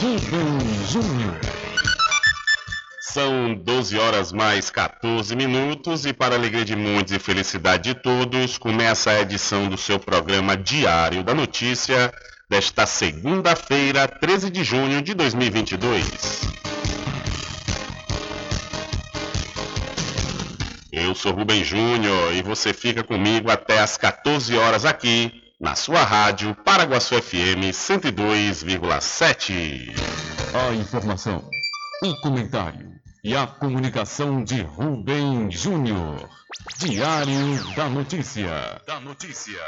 Rubem Júnior. São 12 horas mais 14 minutos e para alegria de muitos e felicidade de todos, começa a edição do seu programa Diário da Notícia desta segunda-feira, 13 de junho de 2022. Eu sou Rubem Júnior e você fica comigo até às 14 horas aqui na sua rádio Paraguaçu FM 102,7. A informação, o comentário e a comunicação de Rubem Júnior. Diário da Notícia. Da Notícia.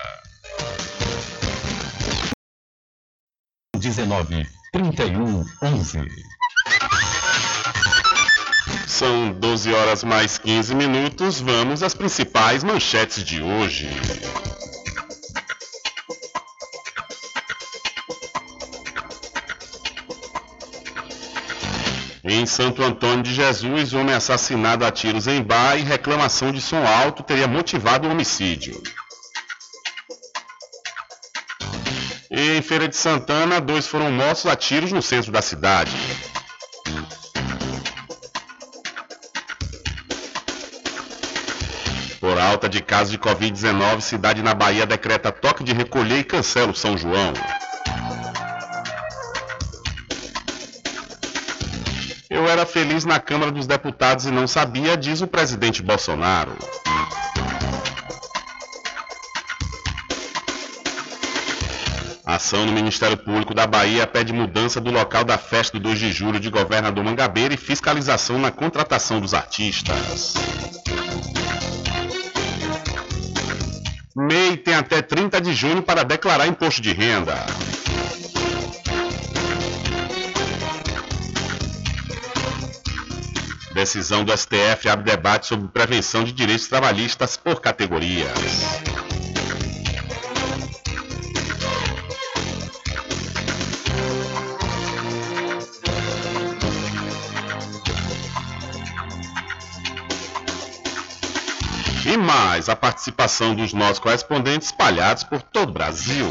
19 3111. São 12 horas mais 15 minutos. Vamos às principais manchetes de hoje. Em Santo Antônio de Jesus, homem assassinado a tiros em bar e reclamação de som alto teria motivado o homicídio. Em Feira de Santana, dois foram mortos a tiros no centro da cidade. Por alta de casos de Covid-19, cidade na Bahia decreta toque de recolher e cancela o São João. Era feliz na Câmara dos Deputados e não sabia, diz o presidente Bolsonaro. Ação no Ministério Público da Bahia pede mudança do local da festa do 2 de julho de governador Mangabeira e fiscalização na contratação dos artistas. MEI tem até 30 de junho para declarar imposto de renda. Decisão do STF abre debate sobre prevenção de direitos trabalhistas por categorias. E mais a participação dos nossos correspondentes espalhados por todo o Brasil.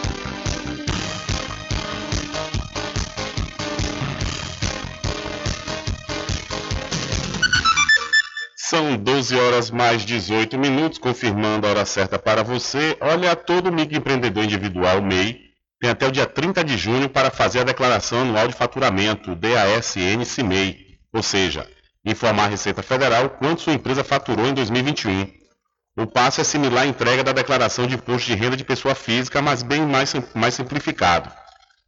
São 12 horas mais 18 minutos, confirmando a hora certa para você. Olha, todo microempreendedor individual MEI tem até o dia 30 de junho para fazer a declaração anual de faturamento, DASN-CIMEI, ou seja, informar a Receita Federal quanto sua empresa faturou em 2021. O passo é similar à entrega da declaração de imposto de renda de pessoa física, mas bem mais, mais simplificado.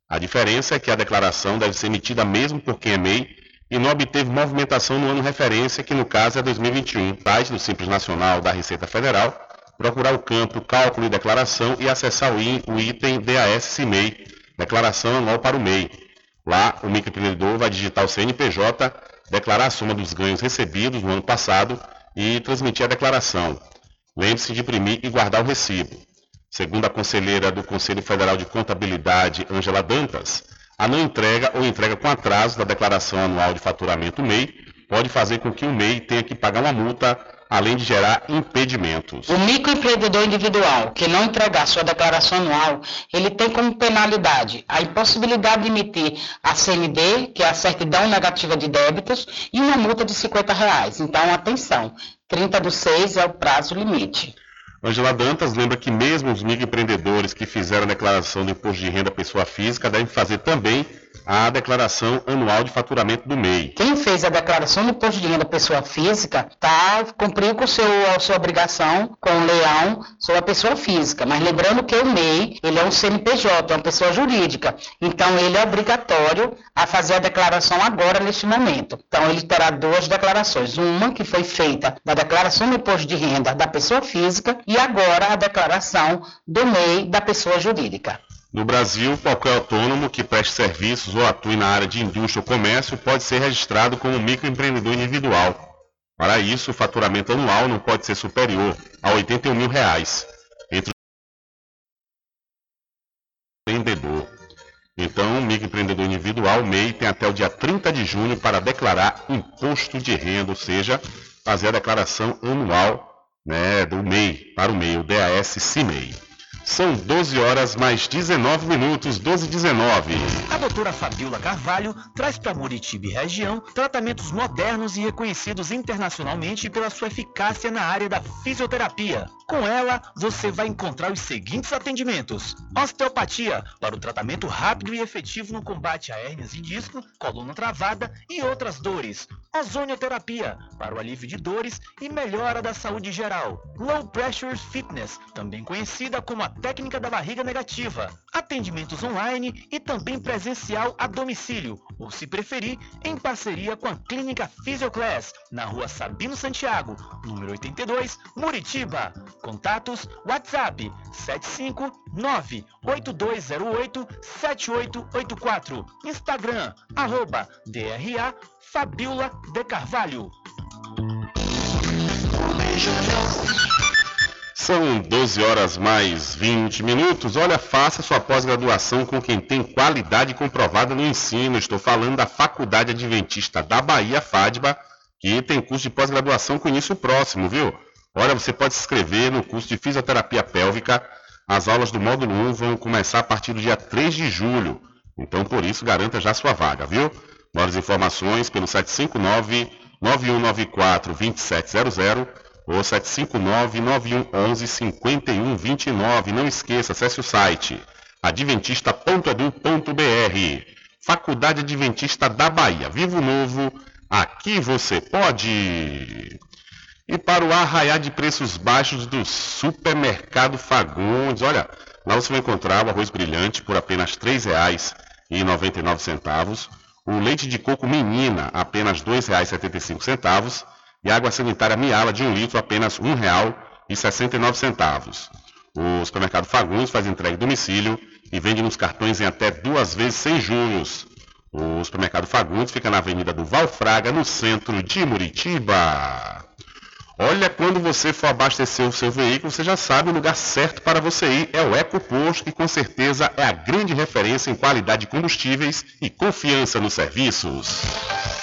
A diferença é que a declaração deve ser emitida mesmo por quem é MEI e não obteve movimentação no ano referência, que no caso é 2021. Site do Simples Nacional da Receita Federal, procurar o campo Cálculo e Declaração e acessar o item DAS-CIMEI, Declaração Anual para o MEI. Lá, o microempreendedor vai digitar o CNPJ, declarar a soma dos ganhos recebidos no ano passado e transmitir a declaração. Lembre-se de imprimir e guardar o recibo. Segundo a conselheira do Conselho Federal de Contabilidade, Ângela Dantas, a não entrega ou entrega com atraso da declaração anual de faturamento MEI pode fazer com que o MEI tenha que pagar uma multa, além de gerar impedimentos. O microempreendedor individual que não entregar sua declaração anual, ele tem como penalidade a impossibilidade de emitir a CND, que é a certidão negativa de débitos, e uma multa de 50 reais. Então, atenção, 30 do 6 é o prazo limite. Angela Dantas lembra que mesmo os microempreendedores que fizeram a declaração do imposto de renda pessoa física devem fazer também a declaração anual de faturamento do MEI. Quem fez a declaração do imposto de renda pessoa física tá, cumpriu com seu, a sua obrigação com o leão sobre a pessoa física. Mas lembrando que o MEI ele é um CNPJ, é uma pessoa jurídica. Então ele é obrigatório a fazer a declaração agora, neste momento. Então ele terá duas declarações. Uma que foi feita da declaração do imposto de renda da pessoa física e agora a declaração do MEI da pessoa jurídica. No Brasil, qualquer autônomo que preste serviços ou atue na área de indústria ou comércio pode ser registrado como microempreendedor individual. Para isso, o faturamento anual não pode ser superior a 81 mil reais. Entre empreendedor. Então, o microempreendedor individual, MEI, tem até o dia 30 de junho para declarar imposto de renda, ou seja, fazer a declaração anual né, do MEI, para o MEI, o DAS-CIMEI. São 12 horas mais 19 minutos, 12 e 19. A doutora Fabiola Carvalho traz para Muritiba e região tratamentos modernos e reconhecidos internacionalmente pela sua eficácia na área da fisioterapia. Com ela, você vai encontrar os seguintes atendimentos: osteopatia, para o tratamento rápido e efetivo no combate a hérnias em disco, coluna travada e outras dores. Ozonioterapia, para o alívio de dores e melhora da saúde geral. Low Pressure Fitness, também conhecida como a técnica da barriga negativa. Atendimentos online e também presencial a domicílio, ou se preferir, em parceria com a Clínica Physioclass, na rua Sabino Santiago, número 82, Muritiba. Contatos WhatsApp 759-8208-7884. Instagram, arroba DRA Fabiola de Carvalho. São 12 horas mais 20 minutos. Olha, faça sua pós-graduação com quem tem qualidade comprovada no ensino. Estou falando da Faculdade Adventista da Bahia, FADBA, que tem curso de pós-graduação com início próximo, viu? Olha, você pode se inscrever no curso de fisioterapia pélvica. As aulas do módulo 1 vão começar a partir do dia 3 de julho. Então, por isso, garanta já sua vaga, viu? Maiores informações pelo 759 9194 2700 ou 759 9111 5129. Não esqueça, acesse o site adventista.edu.br. Faculdade Adventista da Bahia. Vivo Novo, aqui você pode. E para o arraiar de preços baixos do Supermercado Fagundes, olha, lá você vai encontrar o arroz brilhante por apenas R$ 3,99, o leite de coco menina apenas R$ 2,75 e água sanitária miala de um litro apenas R$ 1,69. O supermercado Fagundes faz entrega em domicílio e vende nos cartões em até duas vezes sem juros. O supermercado Fagundes fica na Avenida do Valfraga, no centro de Muritiba. Olha, quando você for abastecer o seu veículo, você já sabe o lugar certo para você ir. É o EcoPosto, que com certeza é a grande referência em qualidade de combustíveis e confiança nos serviços.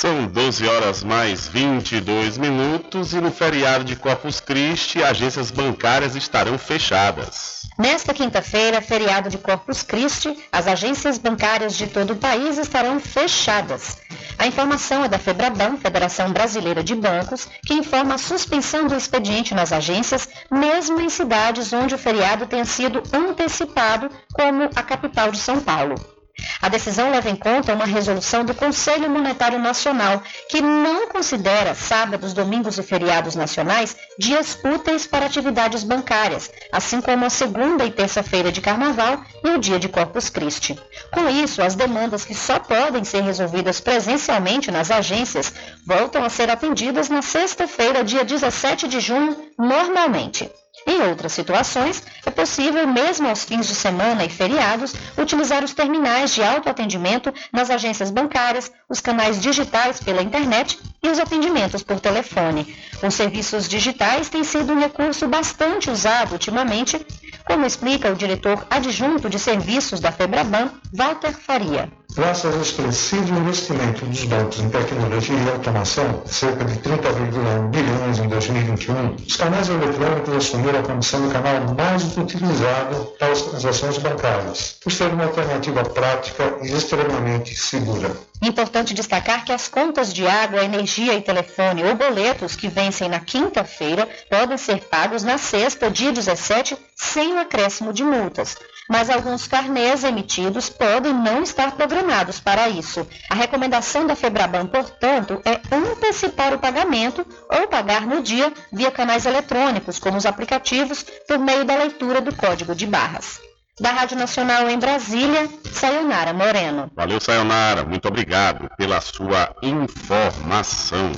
São 12 horas mais 22 minutos e no feriado de Corpus Christi, agências bancárias estarão fechadas. Nesta quinta-feira, feriado de Corpus Christi, as agências bancárias de todo o país estarão fechadas. A informação é da FEBRABAN, Federação Brasileira de Bancos, que informa a suspensão do expediente nas agências, mesmo em cidades onde o feriado tenha sido antecipado, como a capital de São Paulo. A decisão leva em conta uma resolução do Conselho Monetário Nacional, que não considera sábados, domingos e feriados nacionais dias úteis para atividades bancárias, assim como a segunda e terça-feira de carnaval e o dia de Corpus Christi. Com isso, as demandas que só podem ser resolvidas presencialmente nas agências voltam a ser atendidas na sexta-feira, dia 17 de junho, normalmente. Em outras situações, é possível, mesmo aos fins de semana e feriados, utilizar os terminais de autoatendimento nas agências bancárias, os canais digitais pela internet e os atendimentos por telefone. Os serviços digitais têm sido um recurso bastante usado ultimamente, como explica o diretor adjunto de serviços da Febraban, Walter Faria. Graças ao expressivo investimento dos bancos em tecnologia e automação, cerca de 30,1 bilhões em 2021, os canais eletrônicos assumiram a condição do canal mais utilizado para as transações bancárias, por ser uma alternativa prática e extremamente segura. Importante destacar que as contas de água, energia e telefone ou boletos que vencem na quinta-feira podem ser pagos na sexta, dia 17, sem o acréscimo de multas. Mas alguns carnês emitidos podem não estar programados para isso. A recomendação da Febraban, portanto, é antecipar o pagamento ou pagar no dia via canais eletrônicos, como os aplicativos, por meio da leitura do código de barras. Da Rádio Nacional em Brasília, Sayonara Moreno. Valeu, Sayonara. Muito obrigado pela sua informação.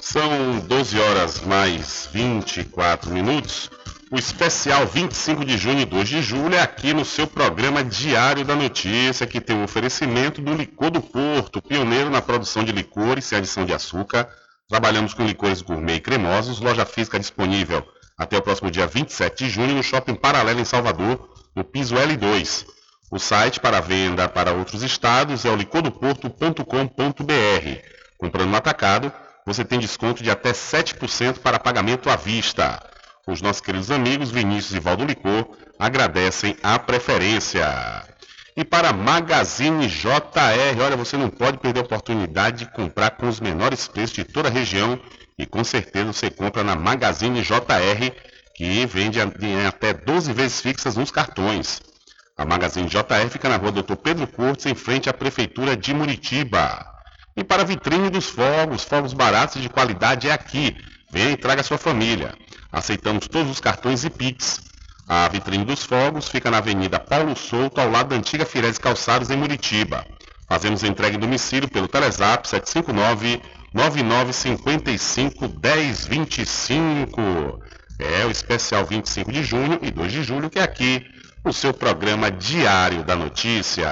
São 12 horas mais 24 minutos. O especial 25 de junho e 2 de julho é aqui no seu programa Diário da Notícia, que tem o um oferecimento do Licor do Porto, pioneiro na produção de licores sem adição de açúcar. Trabalhamos com licores gourmet e cremosos, loja física disponível até o próximo dia 27 de junho no Shopping Paralelo em Salvador, no piso L2. O site para venda para outros estados é o licordoporto.com.br. Comprando no atacado, você tem desconto de até 7% para pagamento à vista. Os nossos queridos amigos Vinícius e Valdo Licor agradecem a preferência. E para Magazine JR, olha, você não pode perder a oportunidade de comprar com os menores preços de toda a região e com certeza você compra na Magazine JR, que vende até 12 vezes fixas nos cartões. A Magazine JR fica na rua Doutor Pedro Cortes, em frente à Prefeitura de Muritiba. E para a vitrine dos fogos, fogos baratos e de qualidade é aqui. Venha e traga sua família. Aceitamos todos os cartões e Pix. A vitrine dos fogos fica na Avenida Paulo Souto, ao lado da antiga Firese Calçados, em Muritiba. Fazemos entrega em domicílio pelo Telezap 759 9955 1025. É o especial 25 de junho e 2 de julho, que é aqui o seu programa diário da notícia.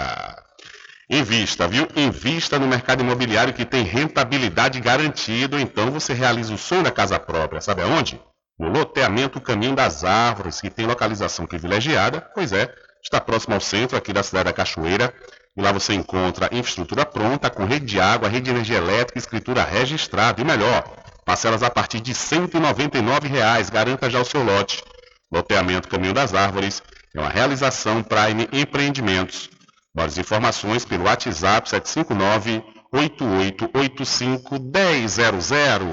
Invista, viu? Invista no mercado imobiliário que tem rentabilidade garantida, então você realiza o sonho da casa própria. Sabe aonde? No loteamento Caminho das Árvores, que tem localização privilegiada, pois é, está próximo ao centro aqui da cidade da Cachoeira, e lá você encontra infraestrutura pronta, com rede de água, rede de energia elétrica, escritura registrada, e melhor, parcelas a partir de 199 reais, garanta já o seu lote. Loteamento Caminho das Árvores é uma realização Prime Empreendimentos. Mais informações pelo WhatsApp 759 8885 1000.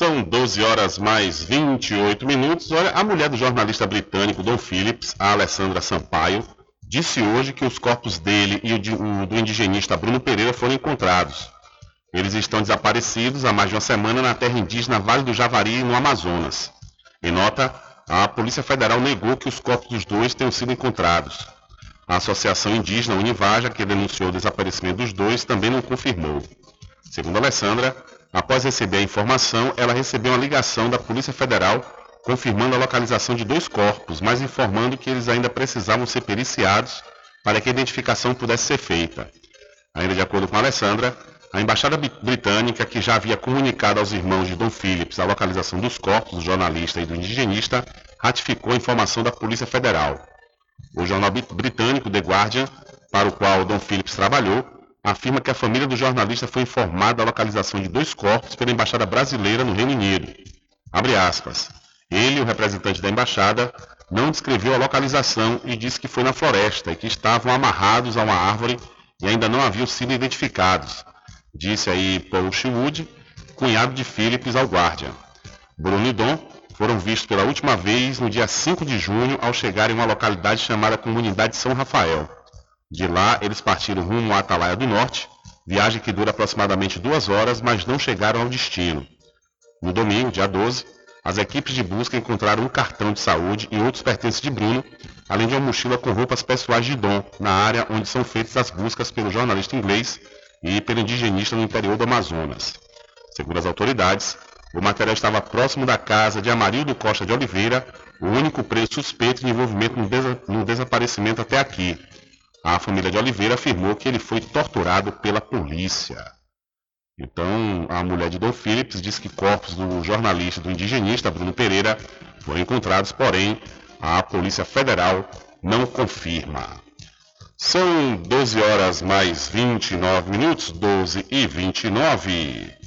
São 12 horas mais 28 minutos. Olha, a mulher do jornalista britânico Don Phillips, a Alessandra Sampaio, disse hoje que os corpos dele e o, do indigenista Bruno Pereira foram encontrados. Eles estão desaparecidos há mais de uma semana na terra indígena Vale do Javari, no Amazonas. Em nota, a Polícia Federal negou que os corpos dos dois tenham sido encontrados. A Associação Indígena Univaja, que denunciou o desaparecimento dos dois, também não confirmou. Segundo Alessandra, após receber a informação, ela recebeu uma ligação da Polícia Federal confirmando a localização de dois corpos, mas informando que eles ainda precisavam ser periciados para que a identificação pudesse ser feita. Ainda de acordo com a Alessandra, a embaixada britânica, que já havia comunicado aos irmãos de Dom Phillips a localização dos corpos do jornalista e do indigenista, ratificou a informação da Polícia Federal. O jornal britânico The Guardian, para o qual Dom Phillips trabalhou, afirma que a família do jornalista foi informada da localização de dois corpos pela Embaixada Brasileira no Reino Unido. Abre aspas. Ele, o representante da embaixada, não descreveu a localização e disse que foi na floresta e que estavam amarrados a uma árvore e ainda não haviam sido identificados. Disse aí Paul Sherwood, cunhado de Phillips ao Guardian. Bruno e Dom foram vistos pela última vez no dia 5 de junho ao chegarem em uma localidade chamada Comunidade São Rafael. De lá, eles partiram rumo à Atalaia do Norte, viagem que dura aproximadamente duas horas, mas não chegaram ao destino. No domingo, dia 12, as equipes de busca encontraram um cartão de saúde e outros pertences de Bruno, além de uma mochila com roupas pessoais de Dom, na área onde são feitas as buscas pelo jornalista inglês e pelo indigenista no interior do Amazonas. Segundo as autoridades, o material estava próximo da casa de Amarildo Costa de Oliveira, o único preso suspeito de envolvimento no, desa no desaparecimento até aqui, a família de Oliveira afirmou que ele foi torturado pela polícia. Então, a mulher de Dom Phillips diz que corpos do jornalista do indigenista Bruno Pereira foram encontrados, porém, a Polícia Federal não confirma. São 12 horas mais 29 minutos, 12 e 29.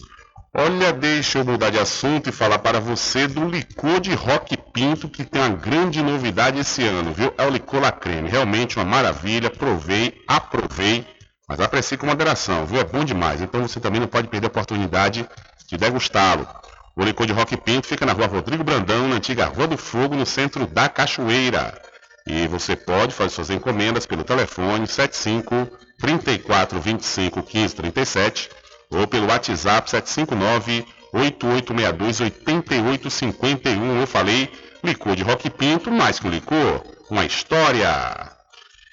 Olha, deixa eu mudar de assunto e falar para você do licor de Rock Pinto, que tem uma grande novidade esse ano, viu? É o licor La Creme. Realmente uma maravilha. Provei, aprovei, mas aprecie com moderação, viu? É bom demais. Então você também não pode perder a oportunidade de degustá-lo. O licor de Rock Pinto fica na rua Rodrigo Brandão, na antiga Rua do Fogo, no centro da Cachoeira. E você pode fazer suas encomendas pelo telefone 75 34 25 15 37 ou pelo WhatsApp 759 8862 8851. Eu falei licor de Rock Pinto, mais que um licor, uma história.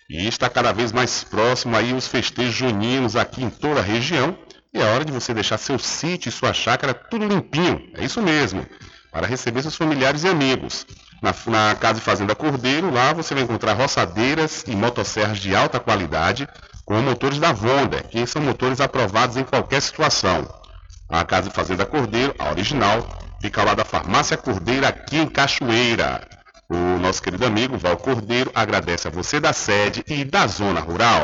E está cada vez mais próximo aí os festejos juninos aqui em toda a região. E é hora de você deixar seu sítio e sua chácara tudo limpinho. É isso mesmo. Para receber seus familiares e amigos. Na, na Casa e Fazenda Cordeiro, lá você vai encontrar roçadeiras e motosserras de alta qualidade com motores da Vonda, que são motores aprovados em qualquer situação. A Casa e Fazenda Cordeiro, a original, fica lado da Farmácia Cordeiro aqui em Cachoeira. O nosso querido amigo Val Cordeiro agradece a você da sede e da zona rural.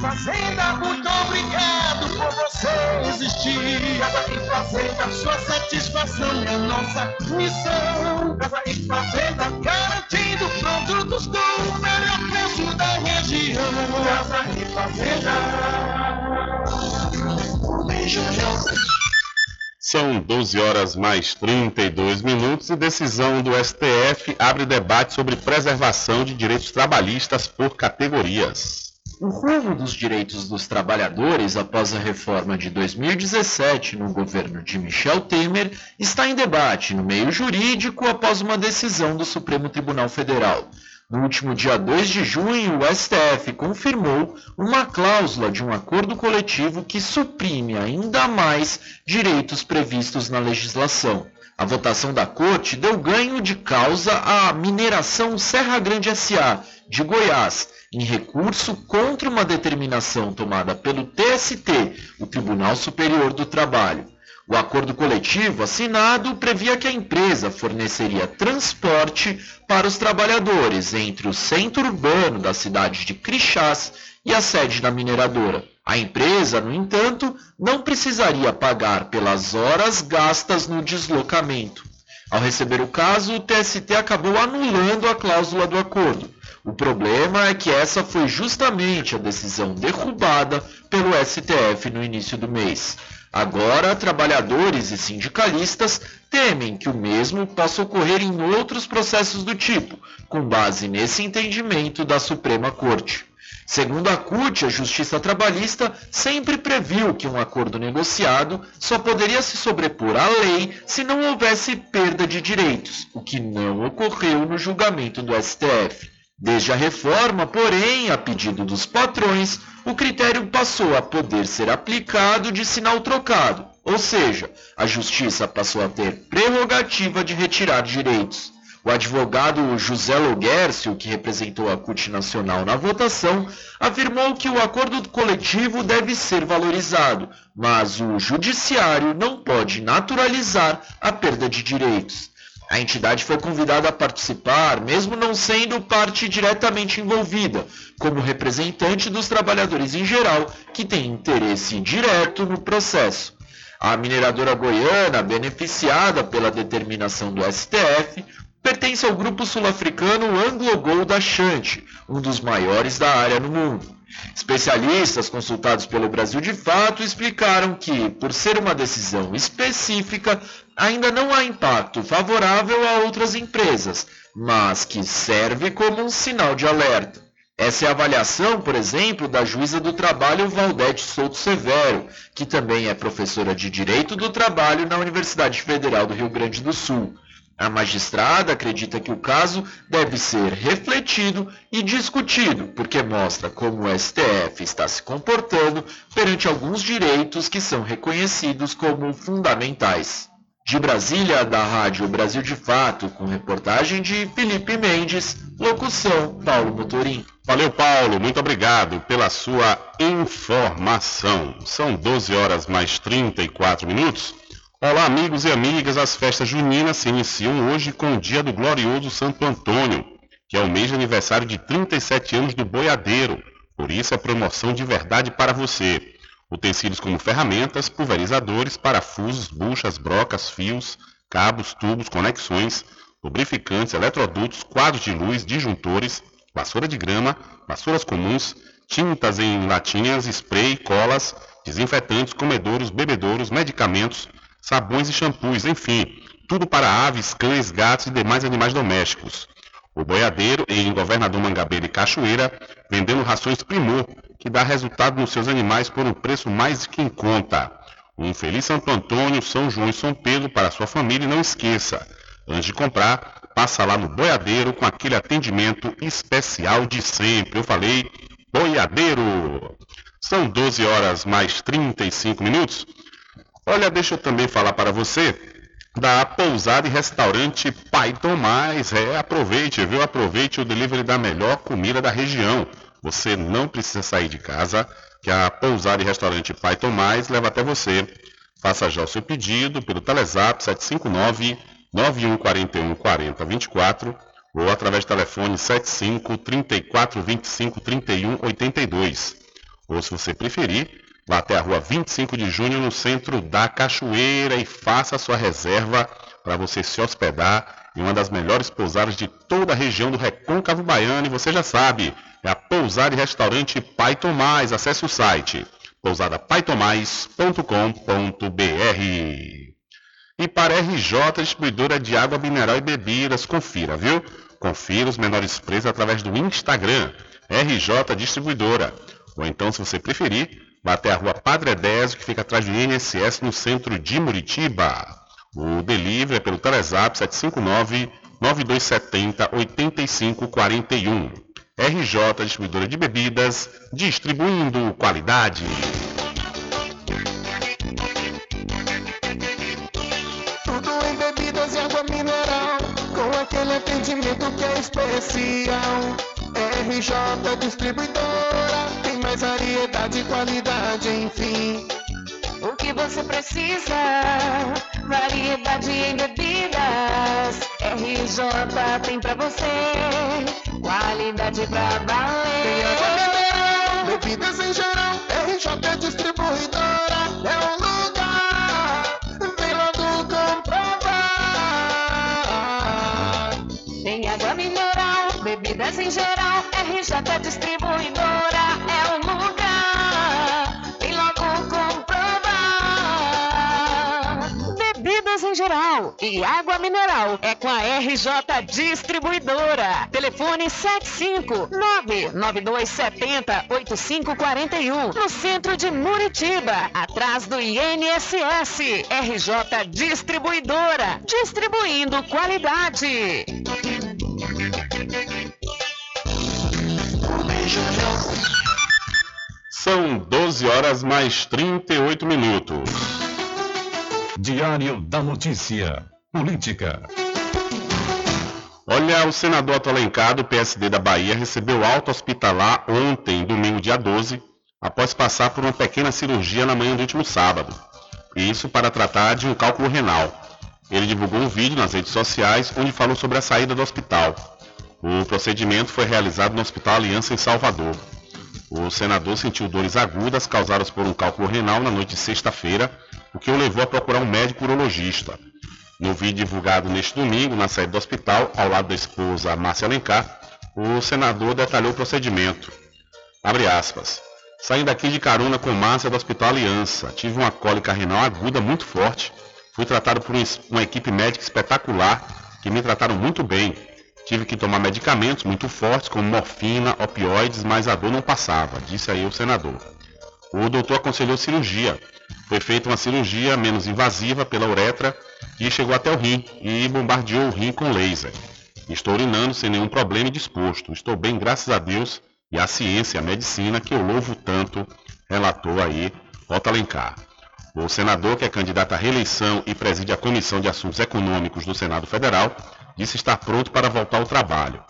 Fazenda, muito obrigado por você existir. Casa e Fazenda, sua satisfação é nossa missão. Casa e Fazenda, garantindo produtos do melhor preço da região. Casa e Fazenda. São 12 horas mais 32 minutos e decisão do STF abre debate sobre preservação de direitos trabalhistas por categorias. O rumo dos direitos dos trabalhadores após a reforma de 2017 no governo de Michel Temer está em debate no meio jurídico após uma decisão do Supremo Tribunal Federal. No último dia 2 de junho, o STF confirmou uma cláusula de um acordo coletivo que suprime ainda mais direitos previstos na legislação. A votação da Corte deu ganho de causa à mineração Serra Grande SA, de Goiás, em recurso contra uma determinação tomada pelo TST, o Tribunal Superior do Trabalho. O acordo coletivo assinado previa que a empresa forneceria transporte para os trabalhadores entre o centro urbano da cidade de Crixás e a sede da mineradora. A empresa, no entanto, não precisaria pagar pelas horas gastas no deslocamento. Ao receber o caso, o TST acabou anulando a cláusula do acordo. O problema é que essa foi justamente a decisão derrubada pelo STF no início do mês. Agora, trabalhadores e sindicalistas temem que o mesmo possa ocorrer em outros processos do tipo, com base nesse entendimento da Suprema Corte. Segundo a CUT, a Justiça Trabalhista sempre previu que um acordo negociado só poderia se sobrepor à lei se não houvesse perda de direitos, o que não ocorreu no julgamento do STF. Desde a reforma, porém, a pedido dos patrões, o critério passou a poder ser aplicado de sinal trocado, ou seja, a justiça passou a ter prerrogativa de retirar direitos. O advogado José Loguercio, que representou a CUT Nacional na votação, afirmou que o acordo coletivo deve ser valorizado, mas o judiciário não pode naturalizar a perda de direitos. A entidade foi convidada a participar, mesmo não sendo parte diretamente envolvida, como representante dos trabalhadores em geral, que têm interesse direto no processo. A mineradora goiana, beneficiada pela determinação do STF, pertence ao grupo sul-africano Anglo Gold Ashanti, um dos maiores da área no mundo. Especialistas consultados pelo Brasil de Fato explicaram que, por ser uma decisão específica, ainda não há impacto favorável a outras empresas, mas que serve como um sinal de alerta. Essa é a avaliação, por exemplo, da juíza do trabalho Valdete Souto Severo, que também é professora de Direito do Trabalho na Universidade Federal do Rio Grande do Sul. A magistrada acredita que o caso deve ser refletido e discutido, porque mostra como o STF está se comportando perante alguns direitos que são reconhecidos como fundamentais. De Brasília, da Rádio Brasil de Fato, com reportagem de Felipe Mendes, locução Paulo Motorim. Valeu, Paulo, muito obrigado pela sua informação. São 12 horas mais 34 minutos. Olá, amigos e amigas, as festas juninas se iniciam hoje com o dia do glorioso Santo Antônio, que é o mês de aniversário de 37 anos do boiadeiro. Por isso, é promoção de verdade para você. Utensílios como ferramentas, pulverizadores, parafusos, buchas, brocas, fios, cabos, tubos, conexões, lubrificantes, eletrodutos, quadros de luz, disjuntores, vassoura de grama, vassouras comuns, tintas em latinhas, spray, colas, desinfetantes, comedouros, bebedouros, medicamentos, sabões e shampoos, enfim, tudo para aves, cães, gatos e demais animais domésticos. O boiadeiro em Governador Mangabeira e Cachoeira, vendendo rações Primor, que dá resultado nos seus animais por um preço mais que em conta. Um feliz Santo Antônio, São João e São Pedro para sua família e não esqueça, antes de comprar, passa lá no boiadeiro com aquele atendimento especial de sempre. Eu falei boiadeiro. São 12 horas mais 35 minutos. Olha, deixa eu também falar para você da pousada e restaurante Pai Tomás. É, aproveite, viu? Aproveite o delivery da melhor comida da região. Você não precisa sair de casa, que a pousada e restaurante Pai Tomás leva até você. Faça já o seu pedido pelo Telezap 759 9141 4024 ou através do telefone 75 34 25 31 82. Ou se você preferir, vá até a rua 25 de junho no centro da Cachoeira e faça sua reserva para você se hospedar em uma das melhores pousadas de toda a região do Recôncavo Baiano e você já sabe, é a pousada e restaurante Pai Tomás. Acesse o site pousadapaitomais.com.br e para RJ Distribuidora de Água Mineral e Bebidas. Confira, viu? Confira os menores preços através do Instagram, RJ Distribuidora. Ou então, se você preferir, vá até a rua Padre Edésio, que fica atrás do INSS, no centro de Muritiba. O delivery é pelo Telezap 759 9270 8541. RJ Distribuidora de Bebidas, distribuindo qualidade. aquele atendimento que é especial. RJ Distribuidora, mais variedade e qualidade, enfim. O que você precisa? Variedade em bebidas. RJ tem pra você. Qualidade pra valer. Tem água mineral, bebidas em geral. RJ Distribuidora é um Bebidas em geral, RJ Distribuidora geral e água mineral é com a RJ Distribuidora. Telefone 75992708541 no centro de Muritiba, atrás do INSS. RJ Distribuidora, distribuindo qualidade. São 12 horas mais 38 minutos. Diário da Notícia. Política. Olha, o senador Otto Alencar, do PSD da Bahia, recebeu alta hospitalar ontem, domingo, dia 12, após passar por uma pequena cirurgia na manhã do último sábado. Isso para tratar de um cálculo renal. Ele divulgou um vídeo nas redes sociais onde falou sobre a saída do hospital. O procedimento foi realizado no Hospital Aliança em Salvador. O senador sentiu dores agudas causadas por um cálculo renal na noite de sexta-feira, o que o levou a procurar um médico urologista. No vídeo divulgado neste domingo, na saída do hospital, ao lado da esposa Márcia Alencar, o senador detalhou o procedimento. Abre aspas. Saindo aqui de carona com Márcia do Hospital Aliança, tive uma cólica renal aguda muito forte. Fui tratado por uma equipe médica espetacular, que me trataram muito bem. Tive que tomar medicamentos muito fortes, como morfina, opioides, mas a dor não passava, disse aí o senador. O doutor aconselhou cirurgia. Foi feita uma cirurgia menos invasiva pela uretra e chegou até o rim e bombardeou o rim com laser. Estou urinando sem nenhum problema e disposto. Estou bem, graças a Deus e à ciência e à medicina que eu louvo tanto, relatou aí Otto Alencar. O senador, que é candidato à reeleição e preside a Comissão de Assuntos Econômicos do Senado Federal, disse estar pronto para voltar ao trabalho.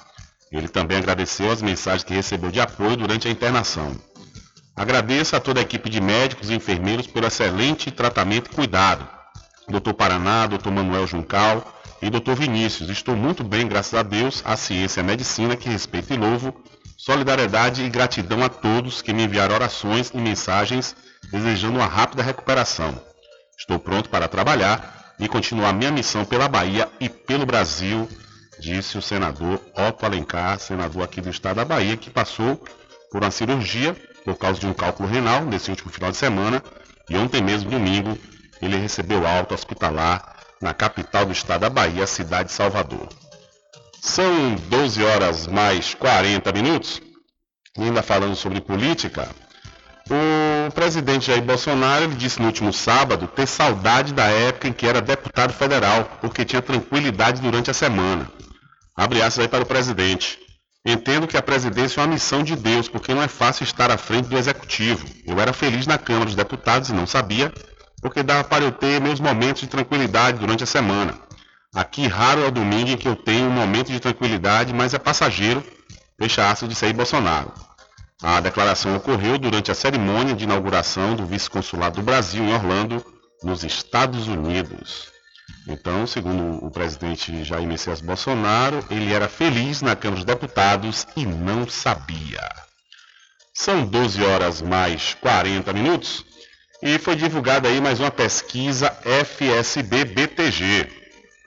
Ele também agradeceu as mensagens que recebeu de apoio durante a internação. Agradeço a toda a equipe de médicos e enfermeiros pelo excelente tratamento e cuidado. Dr. Paraná, Dr. Manuel Juncal e Dr. Vinícius. Estou muito bem, graças a Deus, à ciência e à medicina que respeito e louvo. Solidariedade e gratidão a todos que me enviaram orações e mensagens desejando uma rápida recuperação. Estou pronto para trabalhar e continuar minha missão pela Bahia e pelo Brasil, disse o senador Otto Alencar, senador aqui do estado da Bahia, que passou por uma cirurgia por causa de um cálculo renal nesse último final de semana e ontem mesmo, domingo, ele recebeu alta hospitalar na capital do estado da Bahia, cidade de Salvador. São 12 horas mais 40 minutos. Ainda falando sobre política, o presidente Jair Bolsonaro disse no último sábado ter saudade da época em que era deputado federal, porque tinha tranquilidade durante a semana. Abre aspas aí para o presidente. Entendo que a presidência é uma missão de Deus, porque não é fácil estar à frente do executivo. Eu era feliz na Câmara dos Deputados e não sabia, porque dava para eu ter meus momentos de tranquilidade durante a semana. Aqui raro é o domingo em que eu tenho um momento de tranquilidade, mas é passageiro, fecha aspas de Jair Bolsonaro. A declaração ocorreu durante a cerimônia de inauguração do vice-consulado do Brasil em Orlando, nos Estados Unidos. Então, segundo o presidente Jair Messias Bolsonaro, ele era feliz na Câmara dos Deputados e não sabia. São 12 horas mais 40 minutos e foi divulgada aí mais uma pesquisa FSB-BTG.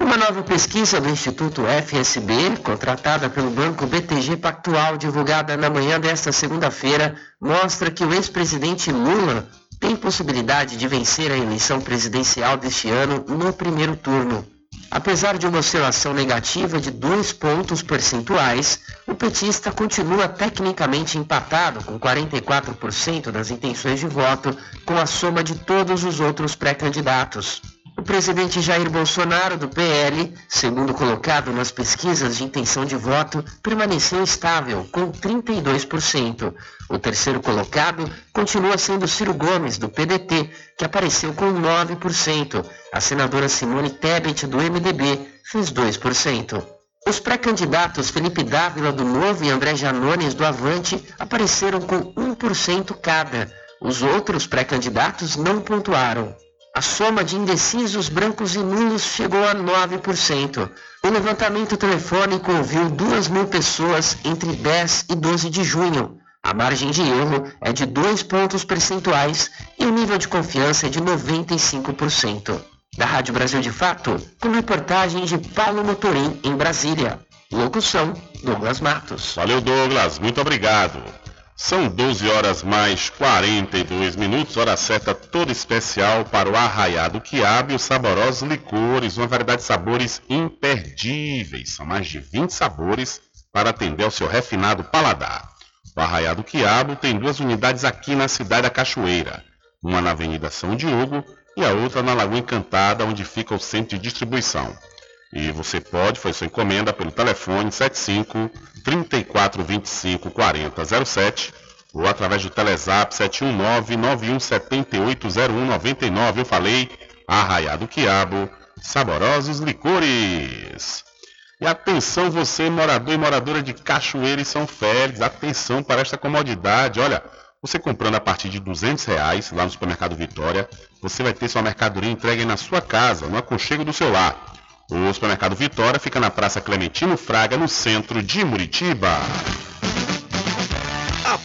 Uma nova pesquisa do Instituto FSB, contratada pelo Banco BTG Pactual, divulgada na manhã desta segunda-feira, mostra que o ex-presidente Lula tem possibilidade de vencer a eleição presidencial deste ano no primeiro turno. Apesar de uma oscilação negativa de dois pontos percentuais, o petista continua tecnicamente empatado com 44% das intenções de voto, com a soma de todos os outros pré-candidatos. O presidente Jair Bolsonaro, do PL, segundo colocado nas pesquisas de intenção de voto, permaneceu estável, com 32%. O terceiro colocado continua sendo Ciro Gomes, do PDT, que apareceu com 9%. A senadora Simone Tebet, do MDB, fez 2%. Os pré-candidatos Felipe Dávila, do Novo, e André Janones, do Avante, apareceram com 1% cada. Os outros pré-candidatos não pontuaram. A soma de indecisos brancos e nulos chegou a 9%. O levantamento telefônico ouviu 2 mil pessoas entre 10 e 12 de junho. A margem de erro é de 2 pontos percentuais e o nível de confiança é de 95%. Da Rádio Brasil de Fato, com reportagem de Paulo Motorim, em Brasília. Locução, Douglas Matos. Valeu, Douglas. Muito obrigado. São 12 horas mais 42 minutos, hora certa toda especial para o arraiado quiabo e os saborosos licores, uma variedade de sabores imperdíveis. São mais de 20 sabores para atender ao seu refinado paladar. O arraiado quiabo tem duas unidades aqui na cidade da Cachoeira, uma na Avenida São Diogo e a outra na Lagoa Encantada, onde fica o centro de distribuição. E você pode fazer sua encomenda pelo telefone 75 3425 4007 ou através do Telezap 719 91780199. Eu falei, Arraiado Quiabo, saborosos licores. E atenção você, morador e moradora de Cachoeira e São Félix, atenção para esta comodidade. Olha, você comprando a partir de 200 reais lá no supermercado Vitória, você vai ter sua mercadoria entregue na sua casa, no aconchego do seu lar. O supermercado Vitória fica na Praça Clementino Fraga, no centro de Muritiba.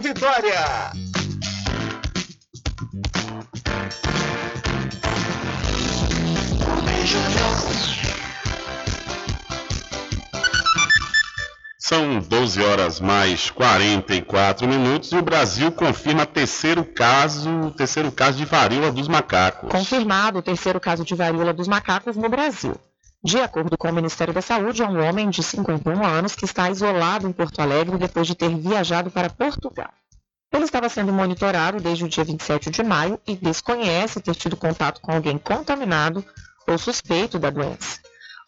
Vitória. São 12 horas mais 44 minutos e o Brasil confirma terceiro caso, terceiro caso de varíola dos macacos. Confirmado o terceiro caso de varíola dos macacos no Brasil. De acordo com o Ministério da Saúde, é um homem de 51 anos que está isolado em Porto Alegre depois de ter viajado para Portugal. Ele estava sendo monitorado desde o dia 27 de maio e desconhece ter tido contato com alguém contaminado ou suspeito da doença.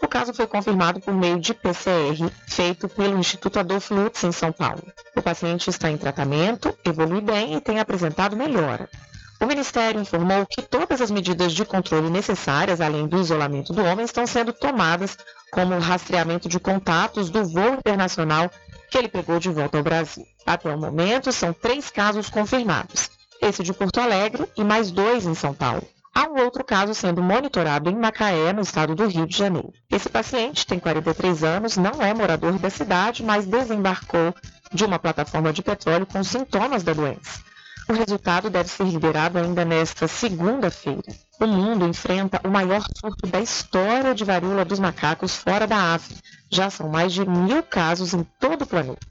O caso foi confirmado por meio de PCR feito pelo Instituto Adolfo Lutz em São Paulo. O paciente está em tratamento, evolui bem e tem apresentado melhora. O Ministério informou que todas as medidas de controle necessárias, além do isolamento do homem, estão sendo tomadas, como o rastreamento de contatos do voo internacional que ele pegou de volta ao Brasil. Até o momento, são três casos confirmados: esse de Porto Alegre e mais dois em São Paulo. Há um outro caso sendo monitorado em Macaé, no estado do Rio de Janeiro. Esse paciente tem 43 anos, não é morador da cidade, mas desembarcou de uma plataforma de petróleo com sintomas da doença. O resultado deve ser liberado ainda nesta segunda-feira. O mundo enfrenta o maior surto da história de varíola dos macacos fora da África. Já são mais de mil casos em todo o planeta.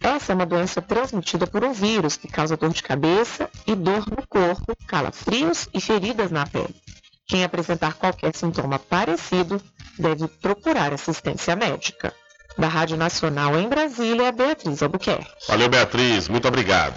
Essa é uma doença transmitida por um vírus que causa dor de cabeça e dor no corpo, calafrios e feridas na pele. Quem apresentar qualquer sintoma parecido deve procurar assistência médica. Da Rádio Nacional em Brasília, Beatriz Albuquerque. Valeu, Beatriz. Muito obrigado.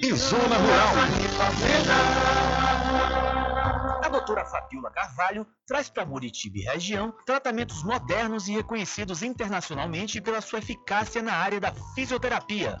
e Zona Rural. A doutora Fabiola Carvalho traz para Muritiba e região tratamentos modernos e reconhecidos internacionalmente pela sua eficácia na área da fisioterapia.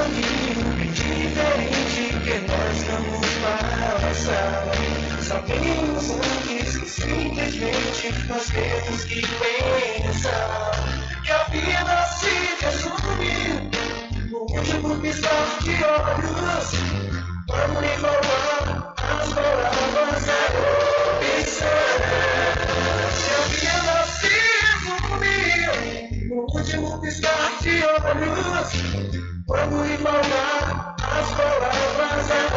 Caminho diferente que nós vamos passar. Sabemos antes que simplesmente nós temos que pensar que a vida se resume no último piscar de olhos. Vamos enrolar as palavras a opção. Que a vida se resume no último piscar de olhos. Vamos embalar as palavras a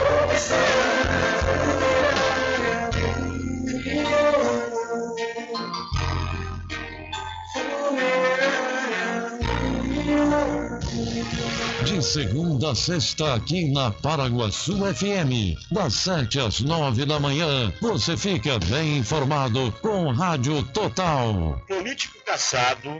De segunda a sexta aqui na Paraguaçu FM, das sete às nove da manhã, você fica bem informado com Rádio Total. Político caçado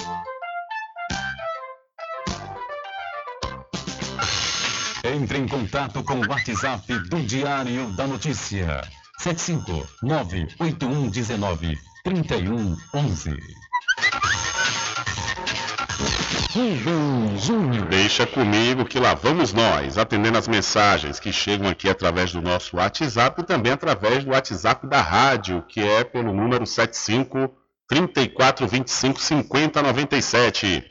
Entre em contato com o WhatsApp do Diário da Notícia. 759-8119-3111. Deixa comigo que lá vamos nós, atendendo as mensagens que chegam aqui através do nosso WhatsApp e também através do WhatsApp da rádio, que é pelo número 75 3425 5097.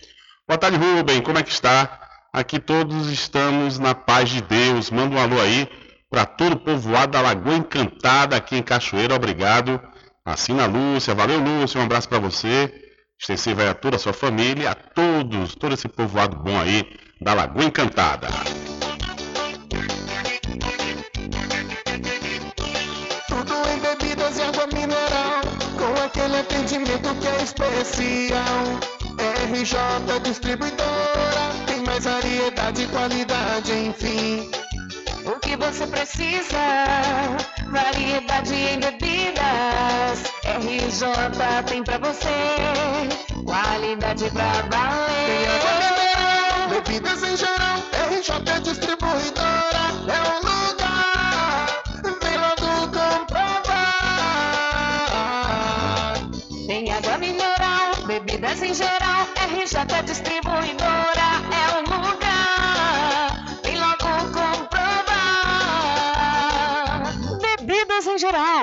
Boa tarde, Rubem, como é que está? Aqui todos estamos na paz de Deus. Manda um alô aí para todo o povoado da Lagoa Encantada aqui em Cachoeira. Obrigado. Assina Lúcia. Valeu, Lúcia. Um abraço para você. Extensiva a toda a sua família, a todos, todo esse povoado bom aí da Lagoa Encantada. Tudo em bebidas e água mineral, com aquele atendimento que é especial. RJ Distribuidora, mais variedade e qualidade, enfim. O que você precisa? Variedade em bebidas. RJ tem pra você. Qualidade pra Tem água valer. mineral, bebidas em geral. RJ Distribuidora é o lugar. Vem logo comprovar. Tem água mineral, bebidas em geral. RJ Distribuidora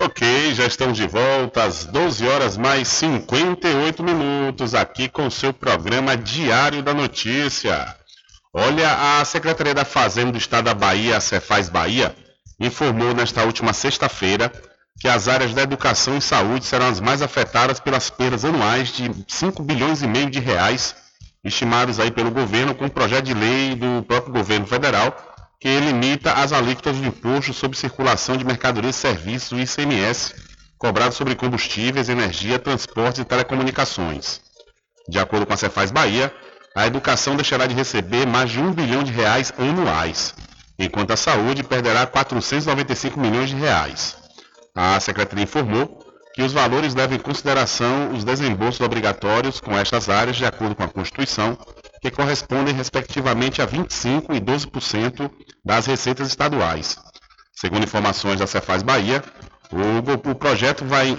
Ok, já estamos de volta às 12 horas mais 58 minutos aqui com o seu programa Diário da Notícia. Olha, a Secretaria da Fazenda do Estado da Bahia, a Cefaz Bahia, informou nesta última sexta-feira que as áreas da educação e saúde serão as mais afetadas pelas perdas anuais de 5 bilhões e meio de reais estimados aí pelo governo com o projeto de lei do próprio governo federal que limita as alíquotas do imposto sobre circulação de mercadorias e serviços ICMS cobrado sobre combustíveis, energia, transportes e telecomunicações. De acordo com a Cefaz Bahia, a educação deixará de receber mais de um bilhão de reais anuais, enquanto a saúde perderá 495 milhões de reais. A Secretaria informou que os valores levam em consideração os desembolsos obrigatórios com estas áreas de acordo com a Constituição, que correspondem respectivamente a 25% e 12% das receitas estaduais. Segundo informações da Cefaz Bahia, o, o projeto vai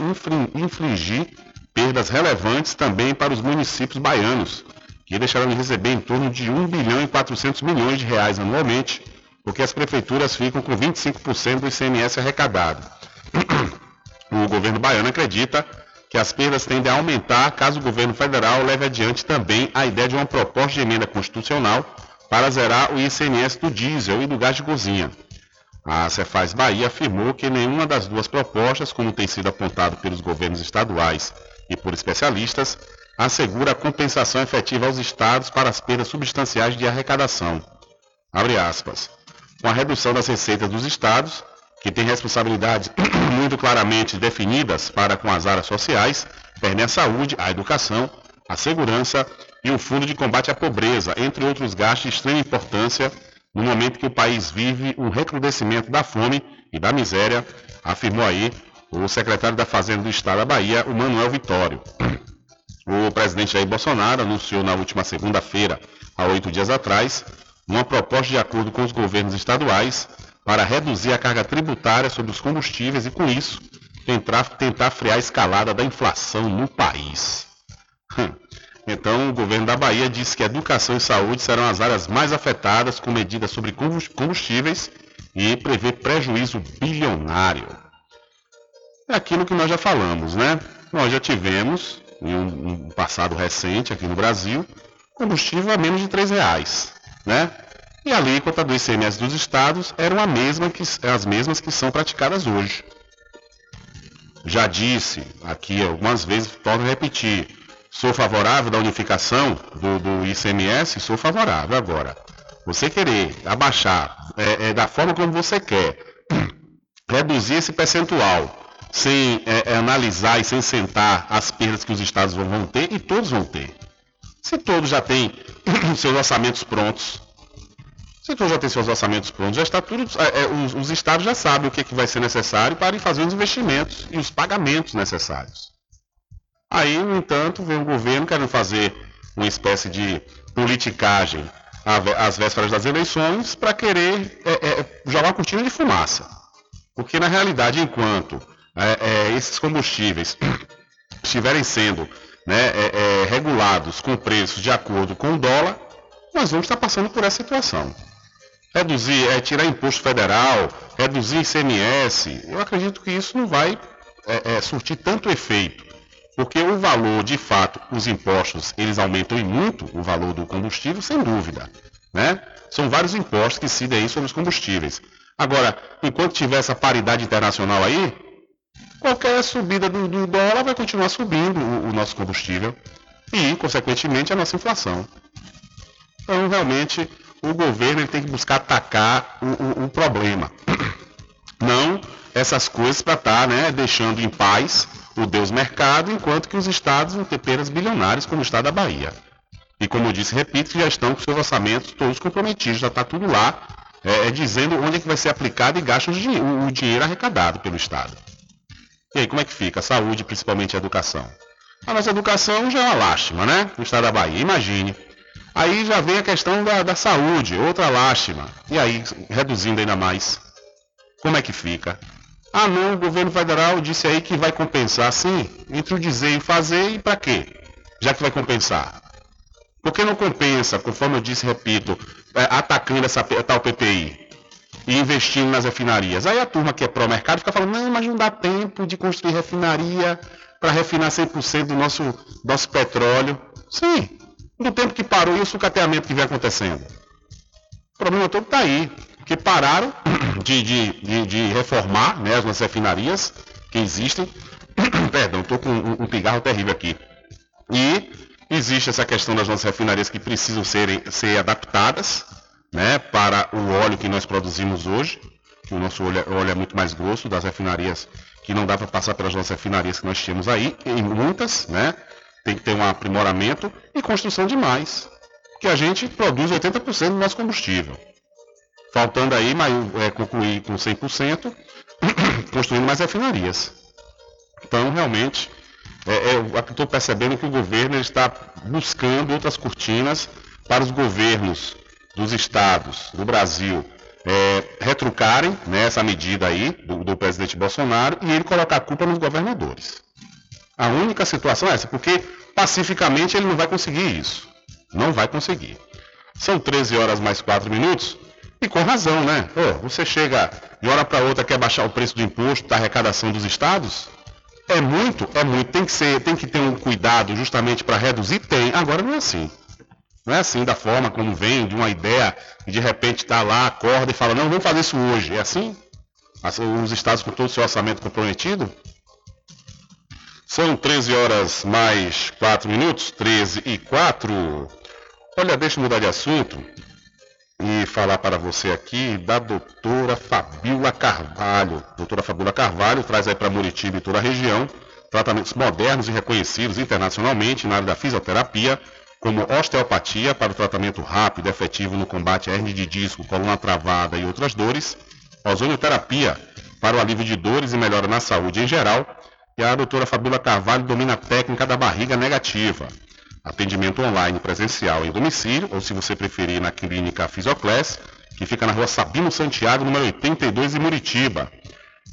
infligir perdas relevantes também para os municípios baianos, que deixarão de receber em torno de 1 bilhão e 400 milhões de reais anualmente, porque as prefeituras ficam com 25% do ICMS arrecadado. O governo baiano acredita que as perdas tendem a aumentar caso o governo federal leve adiante também a ideia de uma proposta de emenda constitucional para zerar o ICMS do diesel e do gás de cozinha. A Cefaz Bahia afirmou que nenhuma das duas propostas, como tem sido apontado pelos governos estaduais e por especialistas, assegura a compensação efetiva aos estados para as perdas substanciais de arrecadação. Abre aspas. Com a redução das receitas dos estados, que têm responsabilidades muito claramente definidas para com as áreas sociais, perdem a saúde, a educação, a segurança e o Fundo de Combate à Pobreza, entre outros gastos de extrema importância no momento que o país vive um recrudescimento da fome e da miséria, afirmou aí o secretário da Fazenda do Estado da Bahia, o Manuel Vitório. O presidente Jair Bolsonaro anunciou na última segunda-feira, há oito dias atrás, uma proposta de acordo com os governos estaduais para reduzir a carga tributária sobre os combustíveis e, com isso, tentar, tentar frear a escalada da inflação no país. Hum. Então, o governo da Bahia disse que educação e saúde serão as áreas mais afetadas com medidas sobre combustíveis e prevê prejuízo bilionário. É aquilo que nós já falamos, né? Nós já tivemos, em um, passado recente aqui no Brasil, combustível a menos de R$ reais, né? E a alíquota do ICMS dos estados eram a mesma que, as mesmas que são praticadas hoje. Já disse aqui algumas vezes, torno a repetir, sou favorável da unificação do, do ICMS, sou favorável. Agora, você querer abaixar é, é, da forma como você quer, reduzir esse percentual sem é, é, analisar e sem sentar as perdas que os estados vão, ter, e todos vão ter. Se todos já têm seus orçamentos prontos, se todos já têm seus orçamentos prontos, já está tudo. É, é, os, os, estados já sabem o que, é que vai ser necessário para fazer os investimentos e os pagamentos necessários. Aí, no entanto, vem o governo querendo fazer uma espécie de politicagem às vésperas das eleições para querer é, é, jogar cortina de fumaça. Porque, na realidade, enquanto é, esses combustíveis estiverem sendo né, é, é, regulados com preços de acordo com o dólar, nós vamos estar passando por essa situação. Reduzir, é, tirar imposto federal, reduzir ICMS, eu acredito que isso não vai é, é, surtir tanto efeito, porque o valor, de fato, os impostos, eles aumentam em muito o valor do combustível, sem dúvida. Né? São vários impostos que incidem aí sobre os combustíveis. Agora, enquanto tiver essa paridade internacional aí, qualquer subida do, do dólar vai continuar subindo o, o, nosso combustível e, consequentemente, a nossa inflação. Então, realmente, o governo tem que buscar atacar o, o, o problema. Não essas coisas para estar tá, né, deixando em paz o Deus mercado, enquanto que os estados vão ter perdas bilionárias, como o estado da Bahia. E como eu disse, repito, já estão com seus orçamentos todos comprometidos, já está tudo lá, é, é, dizendo onde é que vai ser aplicado e gasto o, o dinheiro arrecadado pelo Estado. E aí, como é que fica? A saúde, principalmente a educação. A nossa educação já é uma lástima, né? No estado da Bahia, imagine. Aí já vem a questão da, da saúde, outra lástima. E aí, reduzindo ainda mais. Como é que fica? Ah não, o governo federal disse aí que vai compensar, sim, entre o dizer e fazer e para quê? Já que vai compensar. Por que não compensa, conforme eu disse, repito, é, atacando essa tal PPI? e investindo nas refinarias. Aí a turma que é pró-mercado fica falando, não, mas não dá tempo de construir refinaria para refinar 100% do nosso, nosso petróleo. Sim, no tempo que parou e o sucateamento que vem acontecendo. O problema todo está aí, porque pararam de, de, de, de reformar né, as nossas refinarias que existem. Perdão, estou com um, um pigarro terrível aqui. E existe essa questão das nossas refinarias que precisam serem, ser adaptadas né, para o óleo que nós produzimos hoje, que o nosso óleo, óleo é muito mais grosso das refinarias, que não dá para passar pelas nossas refinarias que nós tínhamos aí, em muitas, né? Tem que ter um aprimoramento e construção de mais, que a gente produz 80% do nosso combustível. Faltando aí mas, é, concluir com 100%, construindo mais refinarias. Então, realmente, é, é, estou percebendo que o governo está buscando outras cortinas para os governos dos estados do Brasil é, retrucarem né, essa medida aí do, do, presidente Bolsonaro e ele colocar a culpa nos governadores. A única situação é essa, porque pacificamente ele não vai conseguir isso. Não vai conseguir. São 13 horas mais 4 minutos e com razão, né? Pô, você chega de hora para outra quer baixar o preço do imposto da arrecadação dos estados? É muito, é muito. Tem que ser, tem que ter um cuidado justamente para reduzir. Tem. Agora não é assim. Não é assim da forma como vem, de uma ideia, e de repente está lá, acorda e fala, não, vamos fazer isso hoje. É assim? Os estados com todo o seu orçamento comprometido? São 13 horas mais 4 minutos, 13 e 4. Olha, deixa eu mudar de assunto e falar para você aqui da doutora Fabiola Carvalho. Doutora Fabiola Carvalho traz aí para Muritiba e toda a região tratamentos modernos e reconhecidos internacionalmente na área da fisioterapia, como osteopatia para o tratamento rápido e efetivo no combate à hernia de disco, coluna travada e outras dores, ozonioterapia para o alívio de dores e melhora na saúde em geral, E a doutora Fabíola Carvalho domina a técnica da barriga negativa. Atendimento online presencial em domicílio, ou se você preferir, na clínica Fisioclass, que fica na rua Sabino Santiago, número 82, em Muritiba.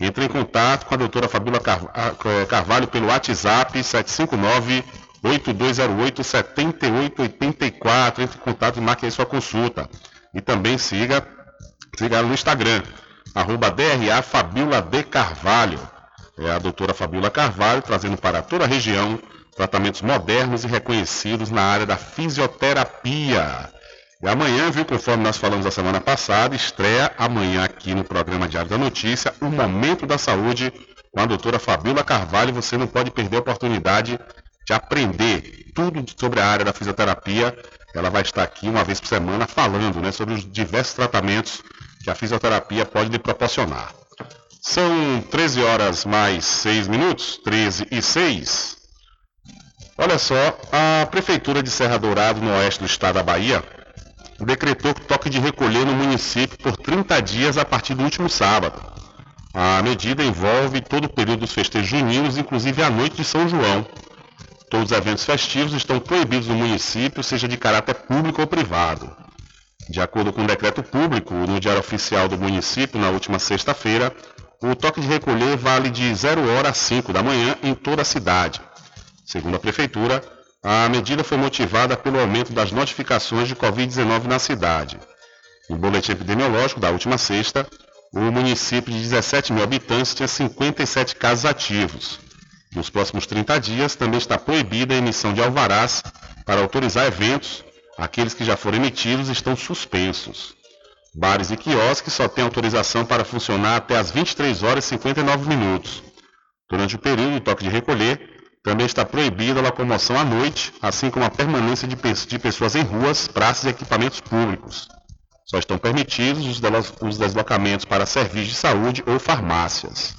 Entre em contato com a doutora Fabíola eh, Carvalho pelo WhatsApp 759 8208 7884. Entre em contato e marque aí sua consulta. E também siga, siga no Instagram, arroba DRA Fabiola de Carvalho. É a doutora Fabiola Carvalho trazendo para toda a região tratamentos modernos e reconhecidos na área da fisioterapia. E amanhã, viu, conforme nós falamos a semana passada, estreia amanhã aqui no programa Diário da Notícia, o Momento da Saúde com a doutora Fabiola Carvalho. Você não pode perder a oportunidade de aprender tudo sobre a área da fisioterapia. Ela vai estar aqui uma vez por semana falando né, sobre os diversos tratamentos que a fisioterapia pode lhe proporcionar. São 13 horas mais 6 minutos, 13 e 6. Olha só, a Prefeitura de Serra Dourado, no oeste do estado da Bahia, decretou toque de recolher no município por 30 dias a partir do último sábado. A medida envolve todo o período dos festejos juninos, inclusive a noite de São João. Todos os eventos festivos estão proibidos no município, seja de caráter público ou privado. De acordo com o decreto público, no Diário Oficial do município, na última sexta-feira, o toque de recolher vale de 0 hora a 5 da manhã em toda a cidade. Segundo a Prefeitura, a medida foi motivada pelo aumento das notificações de Covid-19 na cidade. No boletim epidemiológico da última sexta, o município de 17 mil habitantes tinha 57 casos ativos. Nos próximos 30 dias também está proibida a emissão de alvarás para autorizar eventos. Aqueles que já foram emitidos estão suspensos. Bares e quiosques só têm autorização para funcionar até às 23 horas e 59 minutos. Durante o período do toque de recolher, também está proibida a locomoção à noite, assim como a permanência de, de pessoas em ruas, praças e equipamentos públicos. Só estão permitidos os, os deslocamentos para serviços de saúde ou farmácias.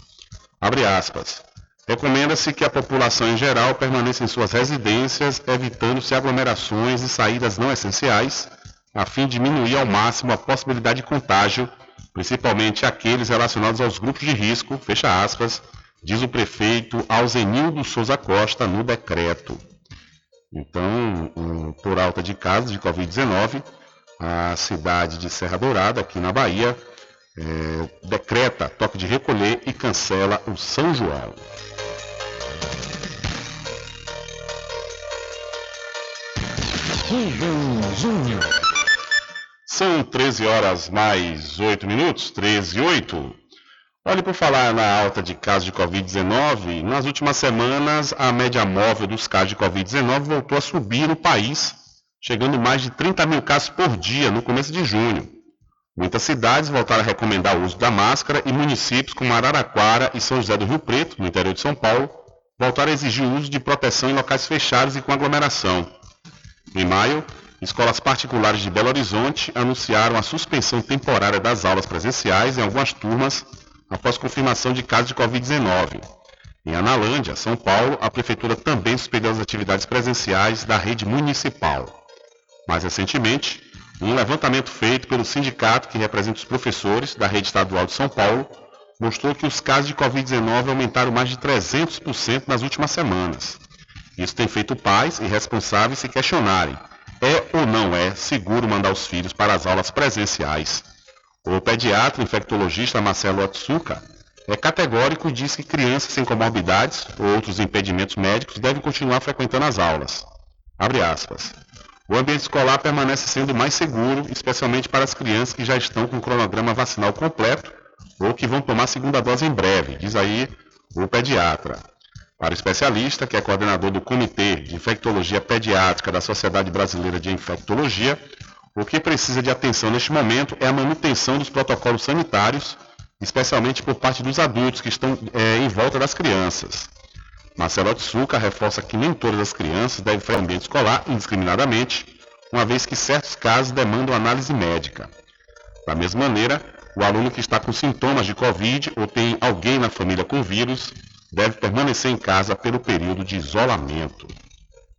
Abre aspas. Recomenda-se que a população em geral permaneça em suas residências, evitando-se aglomerações e saídas não essenciais, a fim de diminuir ao máximo a possibilidade de contágio, principalmente aqueles relacionados aos grupos de risco, fecha aspas, diz o prefeito Alzenildo Souza Costa no decreto. Então, por alta de casos de Covid-19, a cidade de Serra Dourada, aqui na Bahia, é, decreta toque de recolher e cancela o São João. Júnior. São 13 horas mais 8 minutos, 13 e 8. Olhe, por falar na alta de casos de Covid-19, nas últimas semanas a média móvel dos casos de Covid-19 voltou a subir no país, chegando mais de 30 mil casos por dia no começo de junho. Muitas cidades voltaram a recomendar o uso da máscara e municípios como Araraquara e São José do Rio Preto, no interior de São Paulo, voltaram a exigir o uso de proteção em locais fechados e com aglomeração. Em maio, escolas particulares de Belo Horizonte anunciaram a suspensão temporária das aulas presenciais em algumas turmas após confirmação de casos de Covid-19. Em Analândia, São Paulo, a Prefeitura também suspendeu as atividades presenciais da rede municipal. Mais recentemente, um levantamento feito pelo sindicato que representa os professores da rede estadual de São Paulo mostrou que os casos de Covid-19 aumentaram mais de 300% nas últimas semanas. Isso tem feito pais e responsáveis se questionarem: é ou não é seguro mandar os filhos para as aulas presenciais? O pediatra infectologista Marcelo Otsuka é categórico e diz que crianças sem comorbidades ou outros impedimentos médicos devem continuar frequentando as aulas. O ambiente escolar permanece sendo mais seguro, especialmente para as crianças que já estão com o cronograma vacinal completo ou que vão tomar segunda dose em breve, diz aí o pediatra. Para o especialista, que é coordenador do Comitê de Infectologia Pediátrica da Sociedade Brasileira de Infectologia, o que precisa de atenção neste momento é a manutenção dos protocolos sanitários, especialmente por parte dos adultos que estão é, em volta das crianças. Marcelo Otsuka reforça que nem todas as crianças devem frequentar o ambiente escolar indiscriminadamente, uma vez que certos casos demandam análise médica. Da mesma maneira, o aluno que está com sintomas de Covid ou tem alguém na família com vírus deve permanecer em casa pelo período de isolamento.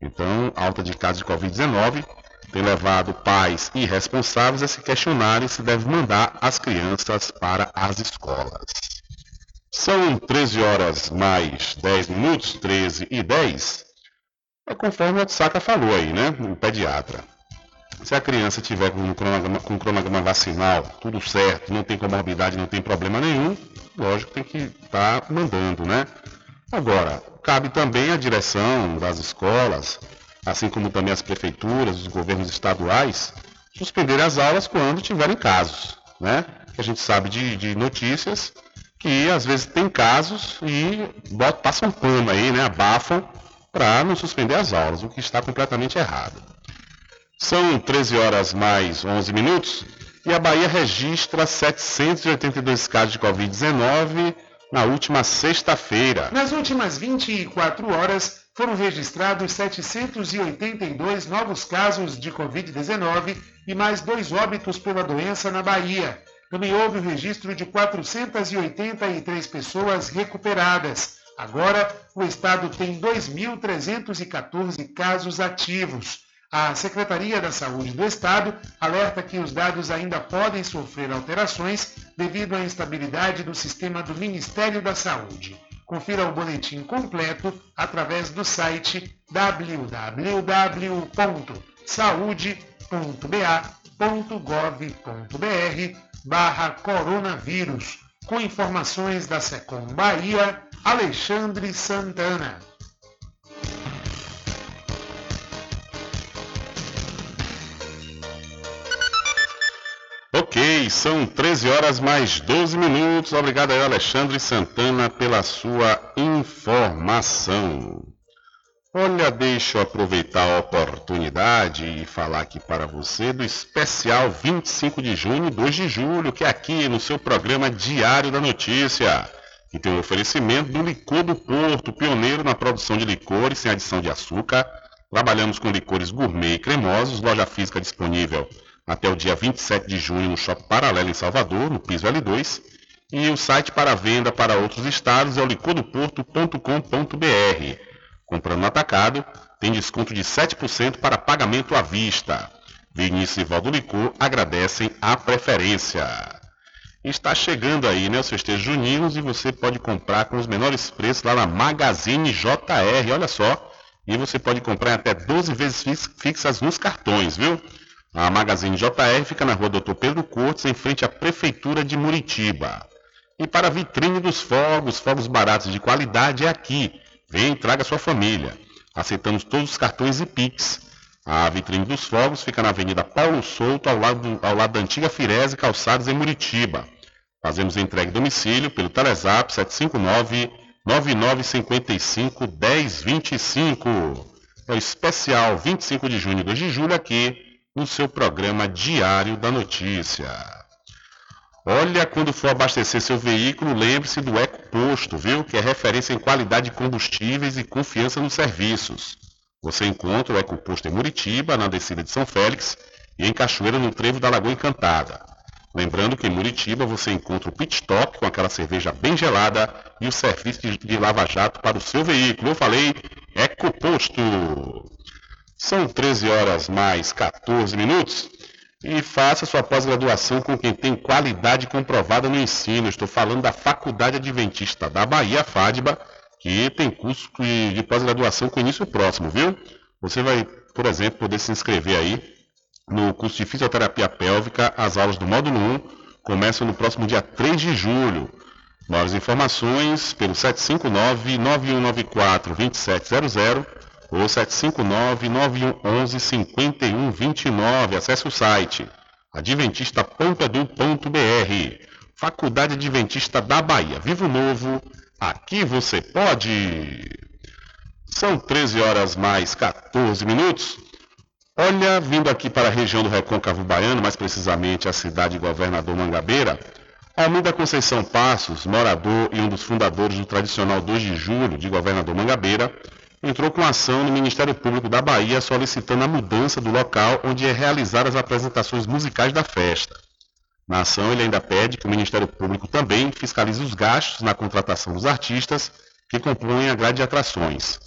Então, alta de casos de Covid-19 tem levado pais e responsáveis a se questionarem se deve mandar as crianças para as escolas. São 13 horas mais 10 minutos, 13 e 10. É conforme o Saca falou aí, né? O pediatra. Se a criança tiver com um cronograma, com um cronograma vacinal, tudo certo, não tem comorbidade, não tem problema nenhum, lógico tem que estar tá mandando, né? Agora, cabe também à direção das escolas, assim como também as prefeituras, os governos estaduais, suspender as aulas quando tiverem casos, né? A gente sabe de, de notícias que às vezes tem casos e passam pano aí, né? Abafam para não suspender as aulas, o que está completamente errado. São 13 horas mais 11 minutos e a Bahia registra 782 casos de Covid-19 na última sexta-feira. Nas últimas 24 horas foram registrados 782 novos casos de Covid-19 e mais dois óbitos pela doença na Bahia. Também houve o registro de 483 pessoas recuperadas. Agora, o estado tem 2.314 casos ativos. A Secretaria da Saúde do Estado alerta que os dados ainda podem sofrer alterações devido à instabilidade do sistema do Ministério da Saúde. Confira o boletim completo através do site www.saude.ba.gov.br barra coronavírus, com informações da Secom Bahia, Alexandre Santana. São 13 horas mais 12 minutos. Obrigado aí, Alexandre Santana, pela sua informação. Olha, deixa eu aproveitar a oportunidade e falar aqui para você do especial 25 de junho e 2 de julho, que é aqui no seu programa Diário da Notícia, que tem o um oferecimento do Licor do Porto, pioneiro na produção de licores sem adição de açúcar. Trabalhamos com licores gourmet e cremosos, loja física disponível até o dia 27 de junho no Shopping Paralelo em Salvador, no piso L2. E o site para venda para outros estados é o licordoporto.com.br. Comprando no atacado, tem desconto de 7% para pagamento à vista. Vinícius e Valdo Licor agradecem a preferência. Está chegando aí, né, os festejos juninos e você pode comprar com os menores preços lá na Magazine JR, olha só. E você pode comprar até 12 vezes fixas nos cartões, viu? A Magazine JR fica na rua Doutor Pedro Cortes, em frente à Prefeitura de Muritiba. E para a vitrine dos fogos, fogos baratos de qualidade é aqui. Vem e traga sua família. Aceitamos todos os cartões e Pix. A vitrine dos fogos fica na Avenida Paulo Souto, ao lado, ao lado da antiga Firese Calçados, em Muritiba. Fazemos entrega em domicílio pelo Telezap 759 9955 1025. É o especial 25 de junho e 2 de julho aqui no seu programa Diário da Notícia. Olha, quando for abastecer seu veículo, lembre-se do EcoPosto, viu? Que é referência em qualidade de combustíveis e confiança nos serviços. Você encontra o EcoPosto em Muritiba, na descida de São Félix, e em Cachoeira, no trevo da Lagoa Encantada. Lembrando que em Muritiba você encontra o pit stop com aquela cerveja bem gelada e o serviço de lava-jato para o seu veículo. Eu falei EcoPosto. São 13 horas mais 14 minutos e faça sua pós-graduação com quem tem qualidade comprovada no ensino. Estou falando da Faculdade Adventista da Bahia, FADBA, que tem curso de pós-graduação com início próximo, viu? Você vai, por exemplo, poder se inscrever aí no curso de fisioterapia pélvica. As aulas do módulo 1 começam no próximo dia 3 de julho. Maiores informações pelo 759 9194 2700 ou 759-9111-5129. Acesse o site adventista.edu.br. Faculdade Adventista da Bahia. Vivo Novo, aqui você pode. São 13 horas mais 14 minutos. Olha, vindo aqui para a região do Recôncavo Baiano, mais precisamente a cidade de Governador Mangabeira, Almeida Conceição Passos, morador e um dos fundadores do tradicional 2 de julho de Governador Mangabeira, entrou com ação no Ministério Público da Bahia solicitando a mudança do local onde é realizar as apresentações musicais da festa. Na ação, ele ainda pede que o Ministério Público também fiscalize os gastos na contratação dos artistas que compõem a grade de atrações.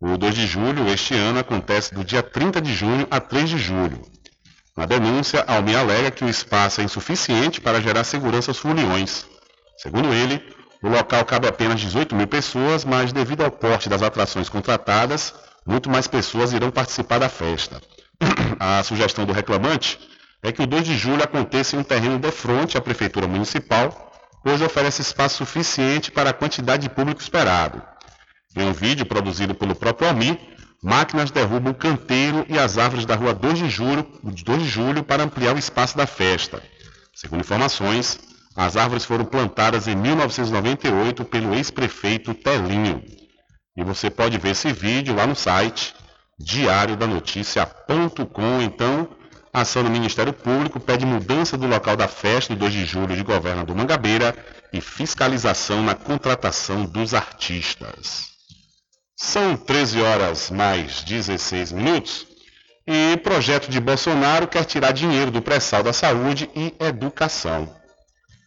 O 2 de julho, este ano, acontece do dia 30 de junho a 3 de julho. Na denúncia, Almi alega que o espaço é insuficiente para gerar segurança aos foliões. Segundo ele, O local cabe apenas 18 mil pessoas, mas devido ao porte das atrações contratadas, muito mais pessoas irão participar da festa. A sugestão do reclamante é que o 2 de julho aconteça em um terreno de frente à Prefeitura Municipal, pois oferece espaço suficiente para a quantidade de público esperado. Em um vídeo produzido pelo próprio Almir, máquinas derrubam o canteiro e as árvores da rua 2 de julho, 2 de julho para ampliar o espaço da festa. Segundo informações, as árvores foram plantadas em 1998 pelo ex-prefeito Telinho. E você pode ver esse vídeo lá no site diariodanoticia.com. Então, a ação do Ministério Público pede mudança do local da festa do 2 de julho de governo do Mangabeira e fiscalização na contratação dos artistas. São 13 horas mais 16 minutos e projeto de Bolsonaro quer tirar dinheiro do pré-sal da saúde e educação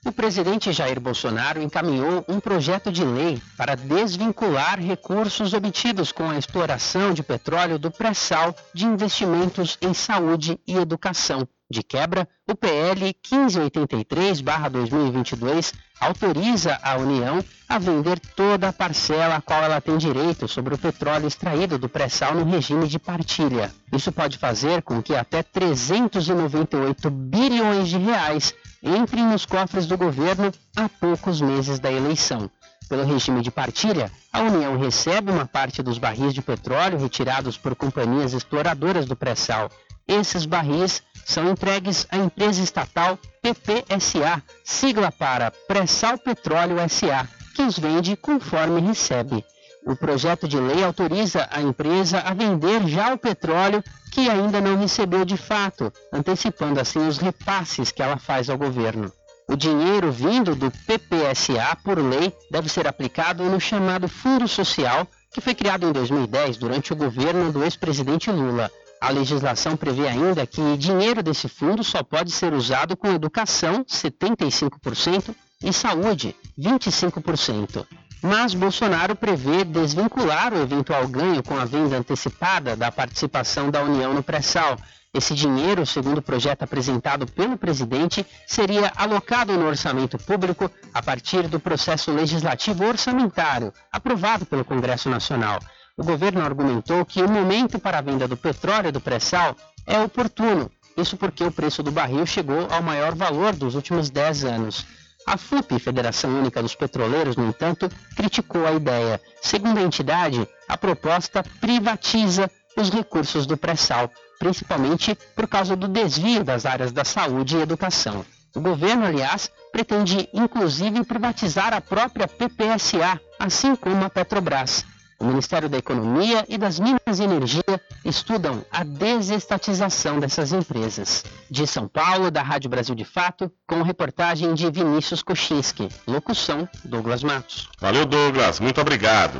o presidente Jair Bolsonaro encaminhou um projeto de lei para desvincular recursos obtidos com a exploração de petróleo do pré-sal de investimentos em saúde e educação. De quebra, o PL 1583-2022 autoriza a União a vender toda a parcela a qual ela tem direito sobre o petróleo extraído do pré-sal no regime de partilha. Isso pode fazer com que até 398 bilhões de reais entrem nos cofres do governo a poucos meses da eleição. Pelo regime de partilha, a União recebe uma parte dos barris de petróleo retirados por companhias exploradoras do pré-sal. Esses barris são entregues à empresa estatal PPSA, sigla para Pré-Sal Petróleo SA, que os vende conforme recebe. O projeto de lei autoriza a empresa a vender já o petróleo que ainda não recebeu de fato, antecipando assim os repasses que ela faz ao governo. O dinheiro vindo do PPSA, por lei, deve ser aplicado no chamado Fundo Social, que foi criado em 2010 durante o governo do ex-presidente Lula. A legislação prevê ainda que dinheiro desse fundo só pode ser usado com educação, 75%, e saúde, 25% mas Bolsonaro prevê desvincular o eventual ganho com a venda antecipada da participação da União no pré-sal. Esse dinheiro, segundo o projeto apresentado pelo presidente, seria alocado no orçamento público a partir do processo legislativo orçamentário, aprovado pelo Congresso Nacional. O governo argumentou que o momento para a venda do petróleo do pré-sal é oportuno, isso porque o preço do barril chegou ao maior valor dos últimos 10 anos. A FUP, Federação Única dos Petroleiros, no entanto, criticou a ideia. Segundo a entidade, a proposta privatiza os recursos do pré-sal, principalmente por causa do desvio das áreas da saúde e educação. O governo, aliás, pretende inclusive privatizar a própria PPSA, assim como a Petrobras. O Ministério da Economia e das Minas e Energia estudam a desestatização dessas empresas. De São Paulo, da Rádio Brasil de Fato, com reportagem de Vinícius Kochinski. Locução, Douglas Matos. Valeu, Douglas. Muito obrigado.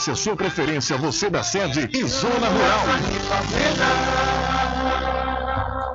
a sua preferência, você da sede e Zona Rural.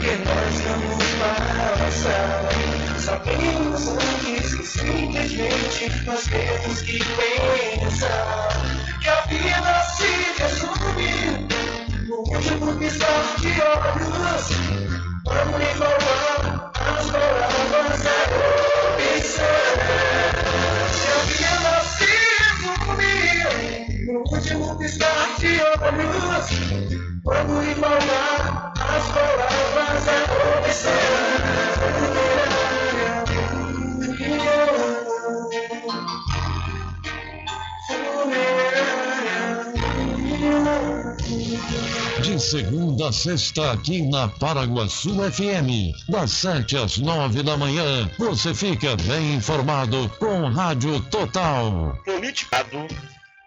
que nós estamos para passar. Sabemos antes que simplesmente nós temos que pensar que a vida se resume no último piscar de olhos. Vamos enrolar as palavras da opção. Que a vida se resume no último piscar de olhos. Vamos igualar as palavras da opção. De segunda a sexta aqui na Paraguaçu FM, das 7 às 9 da manhã, você fica bem informado com Rádio Total. Politicado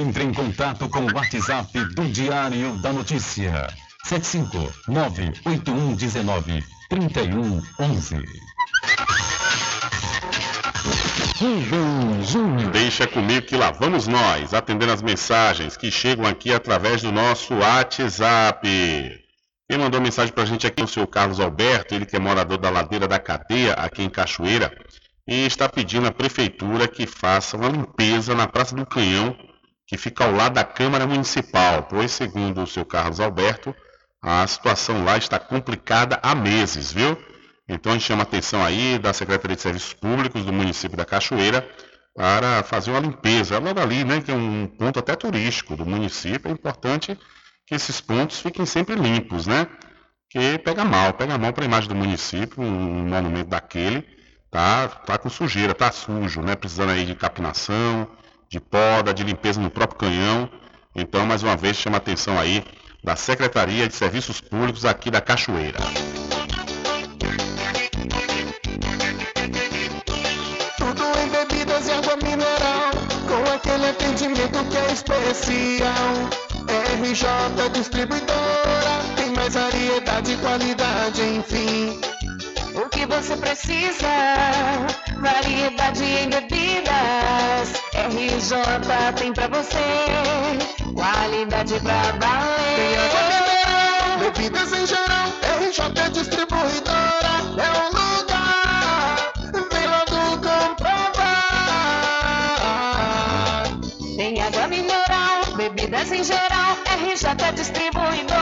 Entre em contato com o WhatsApp do Diário da Notícia. 759-8119-3111. Deixa comigo que lá vamos nós, atendendo as mensagens que chegam aqui através do nosso WhatsApp. Quem mandou mensagem pra gente aqui é o seu Carlos Alberto, ele que é morador da Ladeira da Cadeia, aqui em Cachoeira, e está pedindo à prefeitura que faça uma limpeza na Praça do Canhão, que fica ao lado da Câmara Municipal, pois, segundo o seu Carlos Alberto, a situação lá está complicada há meses, viu? Então a gente chama a atenção aí da Secretaria de Serviços Públicos do município da Cachoeira para fazer uma limpeza logo ali, né, que é um ponto até turístico do município. É importante que esses pontos fiquem sempre limpos, né? Que pega mal, pega mal para a imagem do município, um monumento daquele, tá, tá com sujeira, tá sujo, né? Precisando aí de capinação, de poda, de limpeza no próprio canhão. Então, mais uma vez, chama a atenção aí da Secretaria de Serviços Públicos aqui da Cachoeira. Tudo em bebidas e água mineral, com aquele atendimento que é especial. RJ Distribuidora, tem mais variedade e qualidade, enfim. Que você precisa? Variedade em bebidas. RJ tem pra você. Qualidade pra valer. Tem água mineral, bebidas em geral. RJ Distribuidora é o lugar. Vem logo comprovar. Tem água mineral, bebidas em geral. RJ Distribuidora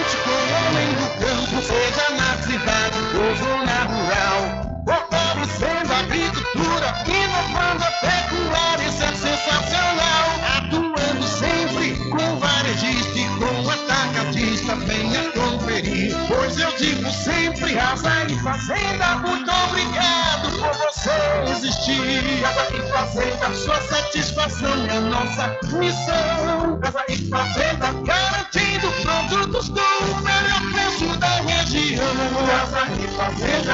com o homem do campo, seja na cidade ou zona rural. Fortalecendo a agricultura, inovando a sempre, Asa e Fazenda, muito obrigado por você existir. Asa e Fazenda, sua satisfação é nossa missão. Asa e Fazenda, garantindo produtos com o melhor preço da região. Asa e Fazenda.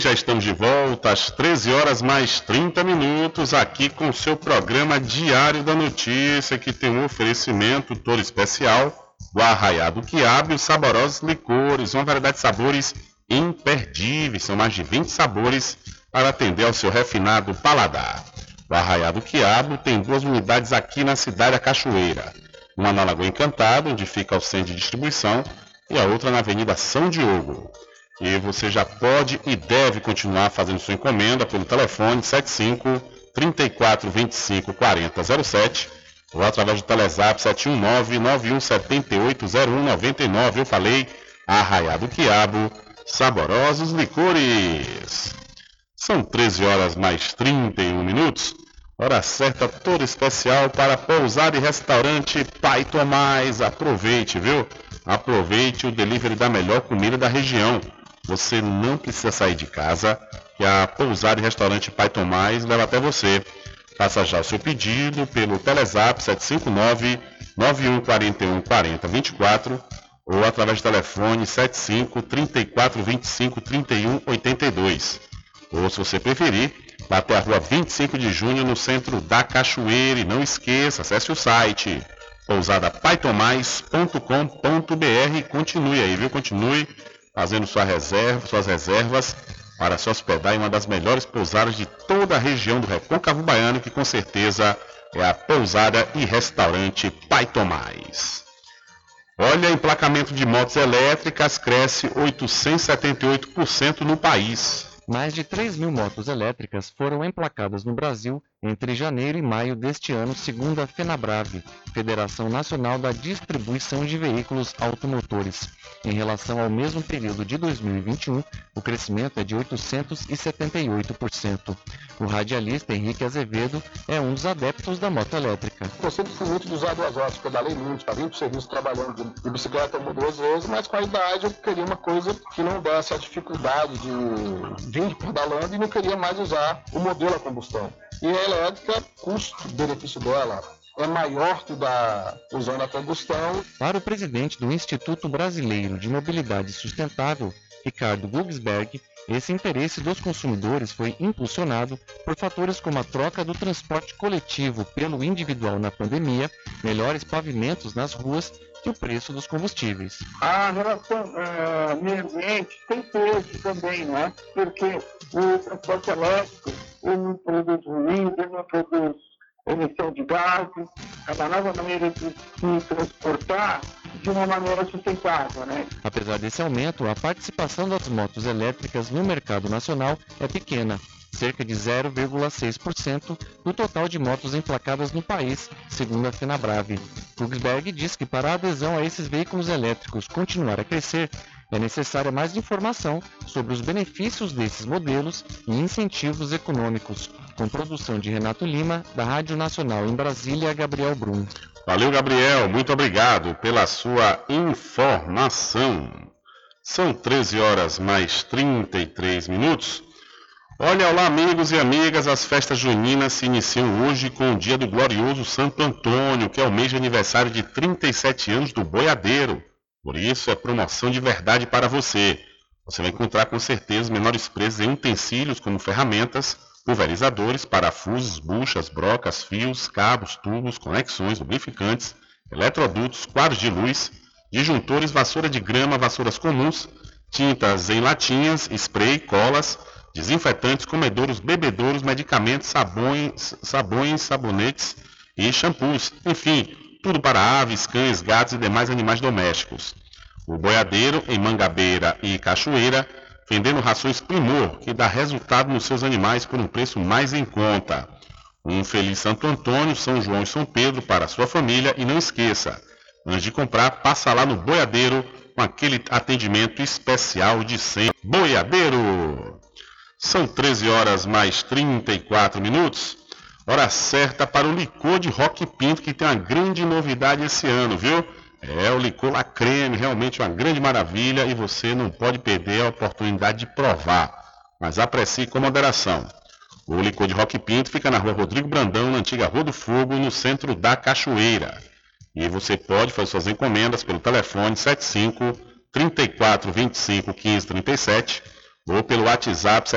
Já estamos de volta às 13 horas mais 30 minutos aqui com o seu programa Diário da Notícia, que tem um oferecimento todo especial do Arraiado Quiabo e os saborosos licores, uma variedade de sabores imperdíveis, são mais de 20 sabores para atender ao seu refinado paladar. O Arraiado Quiabo tem duas unidades aqui na cidade da Cachoeira, uma na Lagoa Encantada, onde fica o centro de distribuição, e a outra na Avenida São Diogo. E você já pode e deve continuar fazendo sua encomenda pelo telefone 75 34 25 40 07 ou através do Telezap 719 9178 0199. Eu falei Arraiado Quiabo, saborosos licores. São 13 horas mais 31 minutos. Hora certa toda especial para pousar e restaurante Pai Tomás. Aproveite, viu? Aproveite o delivery da melhor comida da região você não precisa sair de casa, que a pousada e restaurante Pai Tomás leva até você. Faça já o seu pedido pelo Telezap 759 9141 4024 ou através do telefone 75 34 25 31 82. Ou se você preferir, vá até a rua 25 de junho no centro da Cachoeira e não esqueça, acesse o site pousadapaitomais.com.br continue aí, viu? Continue fazendo sua reserva, suas reservas para se hospedar em uma das melhores pousadas de toda a região do Recôncavo Baiano, que com certeza é a pousada e restaurante Pai Tomás. Olha, emplacamento de motos elétricas cresce 878% no país. Mais de 3 mil motos elétricas foram emplacadas no Brasil entre janeiro e maio deste ano, segundo a FenaBrave, Federação Nacional da Distribuição de Veículos Automotores. Em relação ao mesmo período de 2021, o crescimento é de 878%. O radialista Henrique Azevedo é um dos adeptos da moto elétrica. Eu sempre fui muito duas horas, pedalei muito, para o serviço trabalhando de bicicleta duas vezes, mas com a idade eu queria uma coisa que não desse a dificuldade de vir pedalando e não queria mais usar o modelo a combustão. E a elétrica, custo-benefício dela é maior que da usando a combustão. Para o presidente do Instituto Brasileiro de Mobilidade Sustentável, Ricardo Gugsberg, esse interesse dos consumidores foi impulsionado por fatores como a troca do transporte coletivo pelo individual na pandemia, melhores pavimentos nas ruas e o preço dos combustíveis. A relação uh, meio ambiente tem peso também, né? Porque o transporte elétrico ele produz ruído, ele não produz emissão de gases, é uma nova maneira de se transportar de uma maneira sustentável. Né? Apesar desse aumento, a participação das motos elétricas no mercado nacional é pequena, cerca de 0,6% do total de motos emplacadas no país, segundo a FenaBrave. Kugsberg diz que para a adesão a esses veículos elétricos continuar a crescer, é necessária mais informação sobre os benefícios desses modelos e incentivos econômicos. Com produção de Renato Lima, da Rádio Nacional em Brasília, Gabriel Brum. Valeu, Gabriel. Muito obrigado pela sua informação. São 13 horas mais 33 minutos. Olha, olá, amigos e amigas. As festas juninas se iniciam hoje com o dia do glorioso Santo Antônio, que é o mês de aniversário de 37 anos do boiadeiro. Por isso, é promoção de verdade para você. Você vai encontrar com certeza menores preços em utensílios como ferramentas, pulverizadores, parafusos, buchas, brocas, fios, cabos, tubos, conexões, lubrificantes, eletrodutos, quadros de luz, disjuntores, vassoura de grama, vassouras comuns, tintas em latinhas, spray, colas, desinfetantes, comedouros, bebedouros, medicamentos, sabões, sabões, sabonetes e shampoos. Enfim, tudo para aves, cães, gatos e demais animais domésticos. O boiadeiro em Mangabeira e Cachoeira, vendendo rações Primor, que dá resultado nos seus animais por um preço mais em conta. Um feliz Santo Antônio, São João e São Pedro para sua família e não esqueça, antes de comprar, passa lá no boiadeiro com aquele atendimento especial de sempre. Boiadeiro! São 13 horas mais 34 minutos. Hora certa para o licor de Rock Pinto, que tem uma grande novidade esse ano, viu? É o licor La Creme, realmente uma grande maravilha e você não pode perder a oportunidade de provar. Mas aprecie com moderação. O licor de Rock Pinto fica na rua Rodrigo Brandão, na antiga Rua do Fogo, no centro da Cachoeira. E você pode fazer suas encomendas pelo telefone 75 34 25 15 37 ou pelo WhatsApp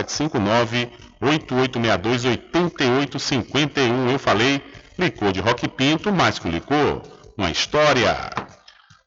759-8862-8851. Eu falei licor de Rock Pinto, mais que licor, uma história.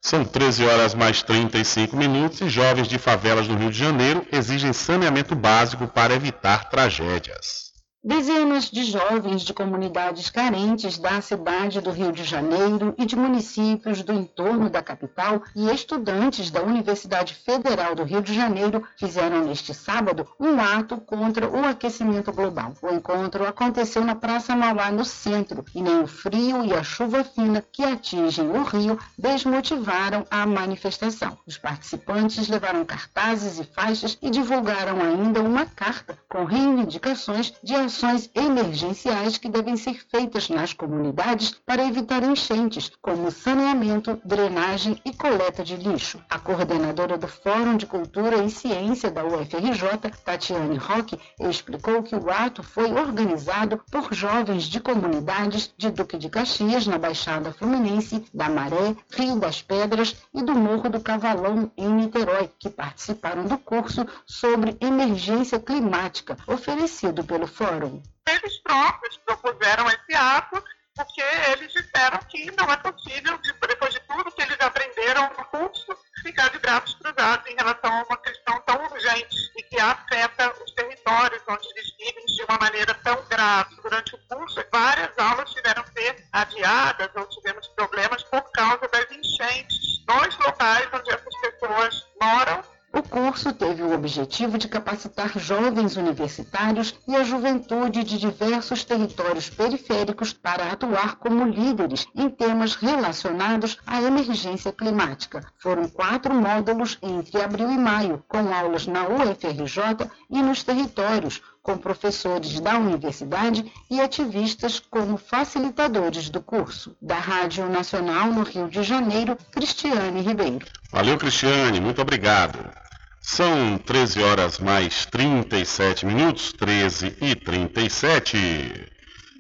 São 13 horas mais 35 minutos e jovens de favelas do Rio de Janeiro exigem saneamento básico para evitar tragédias. Dezenas de jovens de comunidades carentes da cidade do Rio de Janeiro e de municípios do entorno da capital e estudantes da Universidade Federal do Rio de Janeiro fizeram neste sábado um ato contra o aquecimento global. O encontro aconteceu na Praça Mauá, no centro, e nem o frio e a chuva fina que atingem o rio desmotivaram a manifestação. Os participantes levaram cartazes e faixas e divulgaram ainda uma carta com reivindicações de ações ações emergenciais que devem ser feitas nas comunidades para evitar enchentes, como saneamento, drenagem e coleta de lixo. A coordenadora do Fórum de Cultura e Ciência da UFRJ, Tatiane Roque, explicou que o ato foi organizado por jovens de comunidades de Duque de Caxias, na Baixada Fluminense, da Maré, Rio das Pedras e do Morro do Cavalão, em Niterói, que participaram do curso sobre emergência climática, oferecido pelo Fórum. Eles próprios propuseram esse ato porque eles disseram que não é possível, depois de tudo que eles aprenderam no curso, ficar de braços cruzados em relação a uma questão tão urgente e que afeta os territórios onde eles vivem de uma maneira tão grave. Durante o curso, várias aulas tiveram que ser adiadas ou tivemos problemas por causa das enchentes nos locais onde essas pessoas moram o curso teve o objetivo de capacitar jovens universitários e a juventude de diversos territórios periféricos para atuar como líderes em temas relacionados à emergência climática. Foram quatro módulos entre abril e maio, com aulas na UFRJ e nos territórios, com professores da universidade e ativistas como facilitadores do curso. Da Rádio Nacional no Rio de Janeiro, Cristiane Ribeiro. Valeu, Cristiane, muito obrigado. São 13 horas mais 37 minutos, 13 e 37.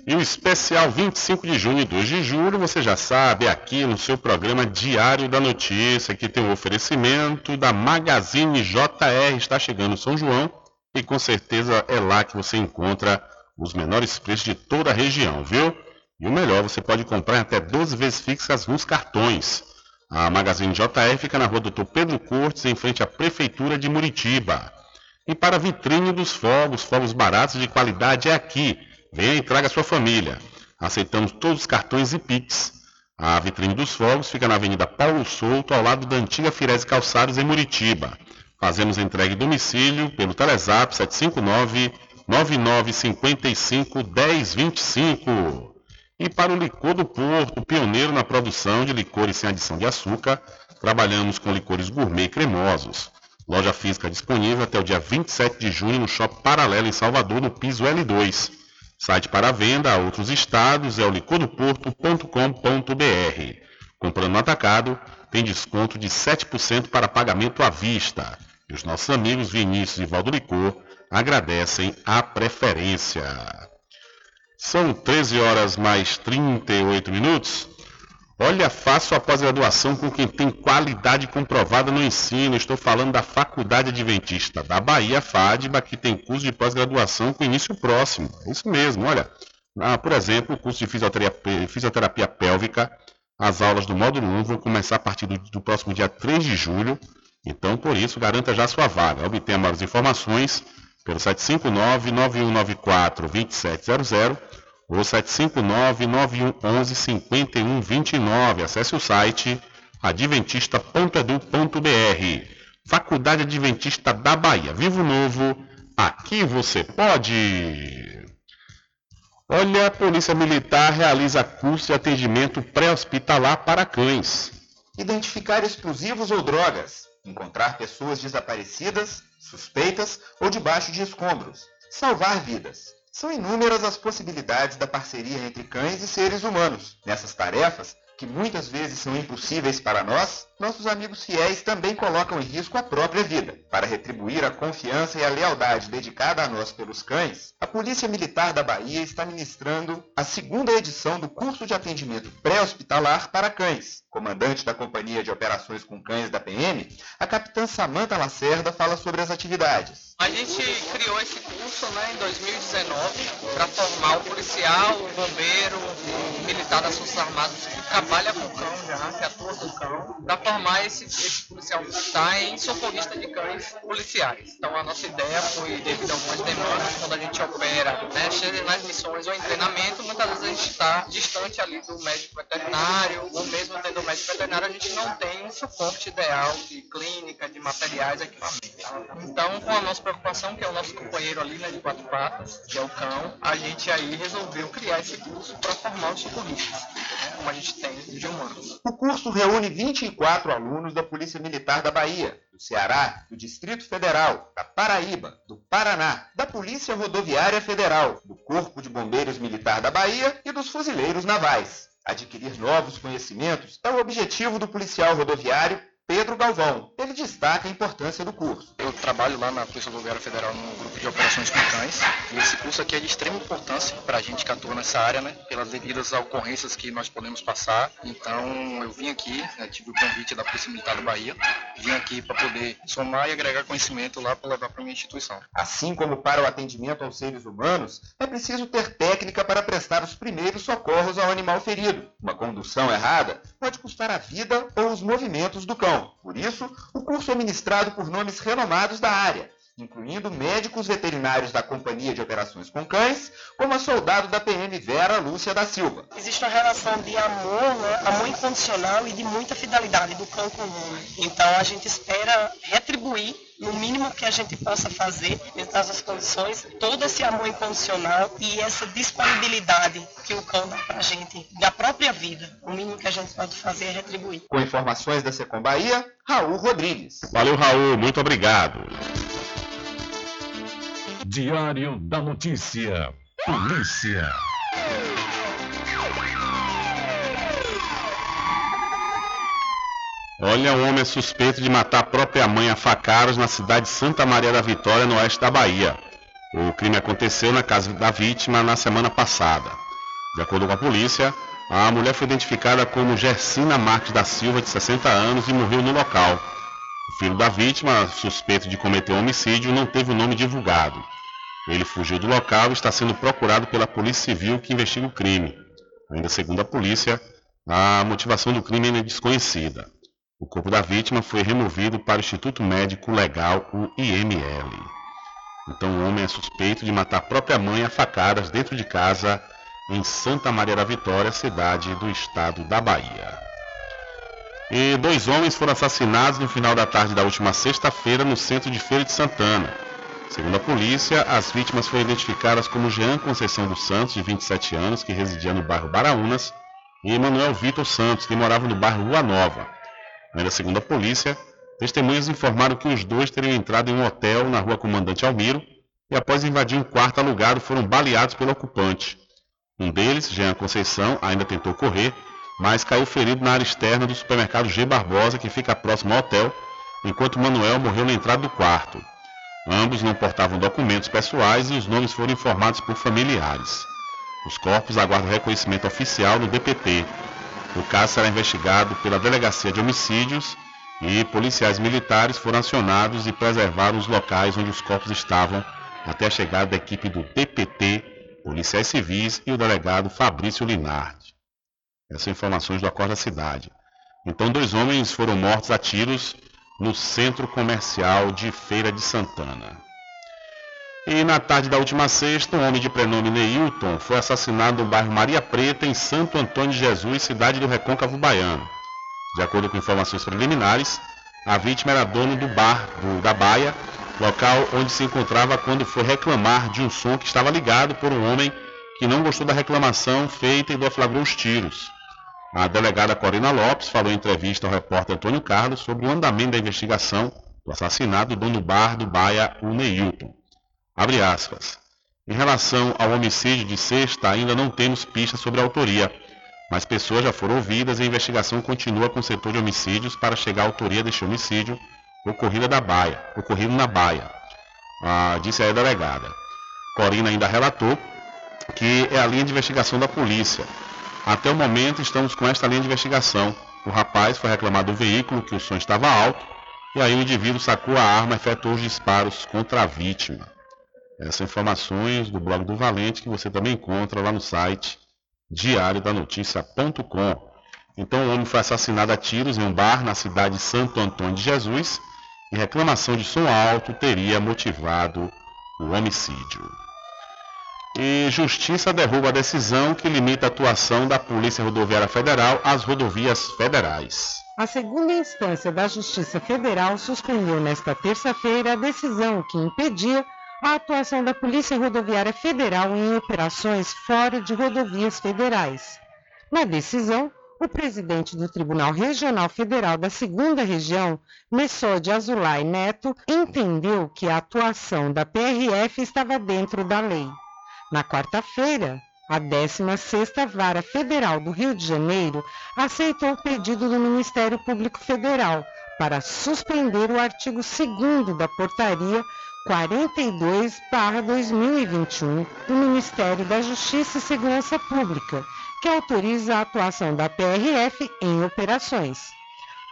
E o especial 25 de junho e 2 de julho, você já sabe, aqui no seu programa Diário da Notícia, que tem o um oferecimento da Magazine JR, está chegando São João, e com certeza é lá que você encontra os menores preços de toda a região, viu? E o melhor, você pode comprar até 12 vezes fixas nos cartões. A Magazine JR fica na rua Doutor Pedro Cortes, em frente à Prefeitura de Muritiba. E para a vitrine dos fogos, fogos baratos de qualidade é aqui. Venha e traga sua família. Aceitamos todos os cartões e Pix. A vitrine dos fogos fica na Avenida Paulo Souto, ao lado da antiga Firese Calçados, em Muritiba. Fazemos entrega em domicílio pelo Telezap 759 9955 1025. E para o licor do Porto, pioneiro na produção de licores sem adição de açúcar, trabalhamos com licores gourmet e cremosos. Loja física disponível até o dia 27 de junho no Shopping Paralelo em Salvador, no piso L2. Site para venda a outros estados é o licordoporto.com.br. Comprando no atacado, tem desconto de 7% para pagamento à vista. E os nossos amigos Vinícius e Valdo Licor agradecem a preferência. São 13 horas mais 38 minutos. Olha, faça a pós-graduação com quem tem qualidade comprovada no ensino. Estou falando da Faculdade Adventista da Bahia, FADBA, que tem curso de pós-graduação com início próximo. É isso mesmo, olha. Ah, por exemplo, o curso de fisioterapia, fisioterapia, pélvica, as aulas do módulo 1 vão começar a partir do, do próximo dia 3 de julho. Então, por isso, garanta já sua vaga. Obtenha mais informações pelo 759-9194-2700 ou 759-9111-5129. Acesse o site adventista.edu.br. Faculdade Adventista da Bahia. Vivo Novo, aqui você pode! Olha, a Polícia Militar realiza curso de atendimento pré-hospitalar para cães. Identificar explosivos ou drogas. Encontrar pessoas desaparecidas suspeitas ou debaixo de escombros. Salvar vidas. São inúmeras as possibilidades da parceria entre cães e seres humanos. Nessas tarefas, que muitas vezes são impossíveis para nós, nossos amigos fiéis também colocam em risco a própria vida. Para retribuir a confiança e a lealdade dedicada a nós pelos cães, a Polícia Militar da Bahia está ministrando a segunda edição do curso de atendimento pré-hospitalar para cães. Comandante da Companhia de Operações com Cães da PM, a capitã Samanta Lacerda fala sobre as atividades. A gente criou esse curso né, em 2019 para formar o policial, o bombeiro, o militar das Forças Armadas que trabalha com cão já, que atua com cão, para formar esse, esse policial militar em socorrista de cães policiais. Então a nossa ideia foi, devido a algumas demandas, quando a gente opera né, nas missões ou em treinamento, muitas vezes a gente está distante ali do médico veterinário, ou mesmo tendo médico veterinário, a gente não tem um suporte ideal de clínica, de materiais, equipamentos. Então, com a nossa preocupação, que é o nosso companheiro ali, né, de quatro patas, que é o cão, a gente aí resolveu criar esse curso para formar os socorristas, né, como a gente tem de humanos. O curso reúne 24 alunos da Polícia Militar da Bahia, do Ceará, do Distrito Federal, da Paraíba, do Paraná, da Polícia Rodoviária Federal, do Corpo de Bombeiros Militar da Bahia e dos Fuzileiros Navais. Adquirir novos conhecimentos é o objetivo do policial rodoviário Pedro Galvão. Ele destaca a importância do curso. Eu trabalho lá na Polícia Rodoviária Federal no grupo de operações com cães e esse curso aqui é de extrema importância para a gente que atua nessa área, né? Pelas devidas ocorrências que nós podemos passar. Então eu vim aqui, né, tive o convite da Polícia Militar da Bahia, vim aqui para poder somar e agregar conhecimento lá para levar para minha instituição. Assim como para o atendimento aos seres humanos, é preciso ter técnica para prestar os primeiros socorros ao animal ferido. Uma condução errada pode custar a vida ou os movimentos do cão. Por isso, o curso é ministrado por nomes renomados da área, incluindo médicos veterinários da Companhia de Operações com Cães, como a soldado da PM Vera Lúcia da Silva. Existe uma relação de amor, né, amor incondicional e de muita fidelidade do cão com o homem. Então a gente espera retribuir no mínimo que a gente possa fazer, dentro das condições, todo esse amor incondicional e essa disponibilidade que o cão dá pra gente, da própria vida. O mínimo que a gente pode fazer é retribuir. Com informações da Secom Bahia, Raul Rodrigues. Valeu, Raul, muito obrigado. Diário da Notícia. Polícia. Olha, um homem é suspeito de matar a própria mãe a facadas na cidade de Santa Maria da Vitória, no oeste da Bahia. O crime aconteceu na casa da vítima na semana passada. De acordo com a polícia, a mulher foi identificada como Gersina Marques da Silva, de 60 anos, e morreu no local. O filho da vítima, suspeito de cometer um homicídio, não teve o nome divulgado. Ele fugiu do local e está sendo procurado pela Polícia Civil que investiga o crime. Ainda segundo a polícia, a motivação do crime é desconhecida. O corpo da vítima foi removido para o Instituto Médico Legal, o IML. Então o homem é suspeito de matar a própria mãe a facadas dentro de casa em Santa Maria da Vitória, cidade do estado da Bahia. E dois homens foram assassinados no final da tarde da última sexta-feira no centro de Feira de Santana. Segundo a polícia, as vítimas foram identificadas como Jean Conceição dos Santos, de 27 anos, que residia no bairro Baraunas, e Emanuel Vitor Santos, que morava no bairro Rua Nova. Ainda segundo a polícia, testemunhas informaram que os dois teriam entrado em um hotel na rua Comandante Almiro e, após invadir um quarto alugado, foram baleados pelo ocupante. Um deles, Jean Conceição, ainda tentou correr, mas caiu ferido na área externa do supermercado G Barbosa, que fica próximo ao hotel, enquanto Manuel morreu na entrada do quarto. Ambos não portavam documentos pessoais e os nomes foram informados por familiares. Os corpos aguardam reconhecimento oficial no DPT. O caso será investigado pela Delegacia de Homicídios e policiais militares foram acionados e preservaram os locais onde os corpos estavam até a chegada da equipe do DPT, policiais civis e o delegado Fabrício Linardi. Essas são informações do Acordo da Cidade. Então, dois homens foram mortos a tiros no centro comercial de Feira de Santana. E na tarde da última sexta, um homem de prenome Neilton foi assassinado no bairro Maria Preta, em Santo Antônio de Jesus, cidade do Recôncavo Baiano. De acordo com informações preliminares, a vítima era dono do bar do, da Baia, local onde se encontrava quando foi reclamar de um som que estava ligado por um homem que não gostou da reclamação feita e deflagrou os tiros. A delegada Corina Lopes falou em entrevista ao repórter Antônio Carlos sobre o andamento da investigação do assassinato do dono bar do Baia, o Neilton. Abre aspas. Em relação ao homicídio de sexta, ainda não temos pistas sobre a autoria, Mas pessoas já foram ouvidas e a investigação continua com o setor de homicídios para chegar à autoria deste homicídio ocorrido da Baia, ocorrido na Baia, ah, disse a delegada. Corina ainda relatou que é a linha de investigação da polícia. Até o momento estamos com esta linha de investigação. O rapaz foi reclamar do veículo que o som estava alto e aí o indivíduo sacou a arma e efetuou os disparos contra a vítima. Essas informações do blog do Valente que você também encontra lá no site diariodanoticia.com. Então o homem foi assassinado a tiros em um bar na cidade de Santo Antônio de Jesus e reclamação de som alto teria motivado o homicídio. E Justiça derruba a decisão que limita a atuação da Polícia Rodoviária Federal às rodovias federais. A segunda instância da Justiça Federal suspendeu nesta terça-feira a decisão que impedia a atuação da Polícia Rodoviária Federal em operações fora de rodovias federais. Na decisão, o presidente do Tribunal Regional Federal da Segunda Região, Messode Azulay Neto, entendeu que a atuação da PRF estava dentro da lei. Na quarta-feira, a 16ª Vara Federal do Rio de Janeiro aceitou o pedido do Ministério Público Federal para suspender o artigo 2 da Portaria 42/2021 do Ministério da Justiça e Segurança Pública, que autoriza a atuação da PRF em operações.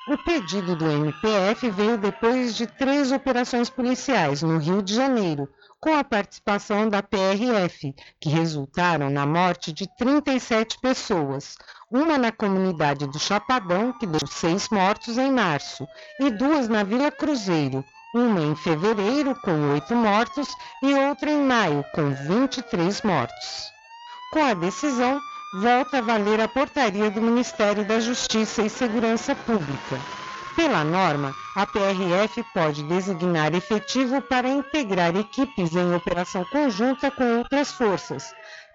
O pedido do MPF veio depois de três operações policiais no Rio de Janeiro, com a participação da PRF, que resultaram na morte de 37 pessoas, uma na comunidade do Chapadão, que deu seis mortos em março, e duas na Vila Cruzeiro, uma em fevereiro, com oito mortos, e outra em maio, com 23 mortos. Com a decisão, volta a valer a portaria do Ministério da Justiça e Segurança Pública. Pela norma, a PRF pode designar efetivo para integrar equipes em operação conjunta com outras forças,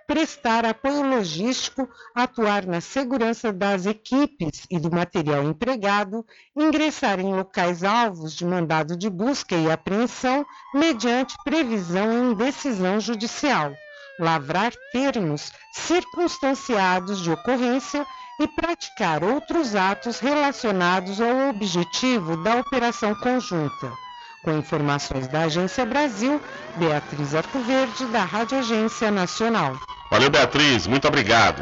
prestar apoio logístico, atuar na segurança das equipes e do material empregado, ingressar em locais alvos de mandado de busca e apreensão mediante previsão em decisão judicial, lavrar termos circunstanciados de ocorrência e praticar outros atos relacionados ao objetivo da operação conjunta. Com informações da Agência Brasil, Beatriz Arcoverde, da Rádio Agência Nacional. Valeu, Beatriz, muito obrigado.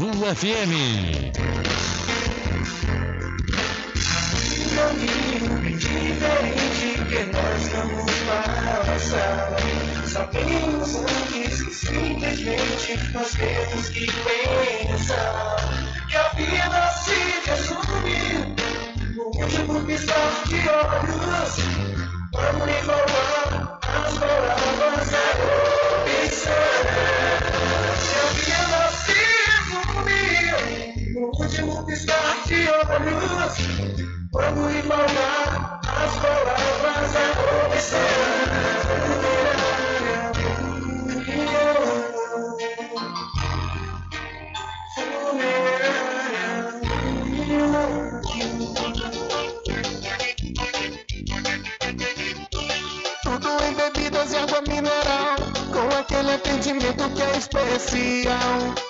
FM. caminho diferente que nós vamos passar. Sabemos antes que simplesmente nós temos que pensar que a vida se no último de olhos. Vamos lhe falar as palavras da opção. Resume no último piscar de olhos. Lhe falar as palavras da opção. Tudo em bebidas e água mineral, com aquele atendimento que é especial.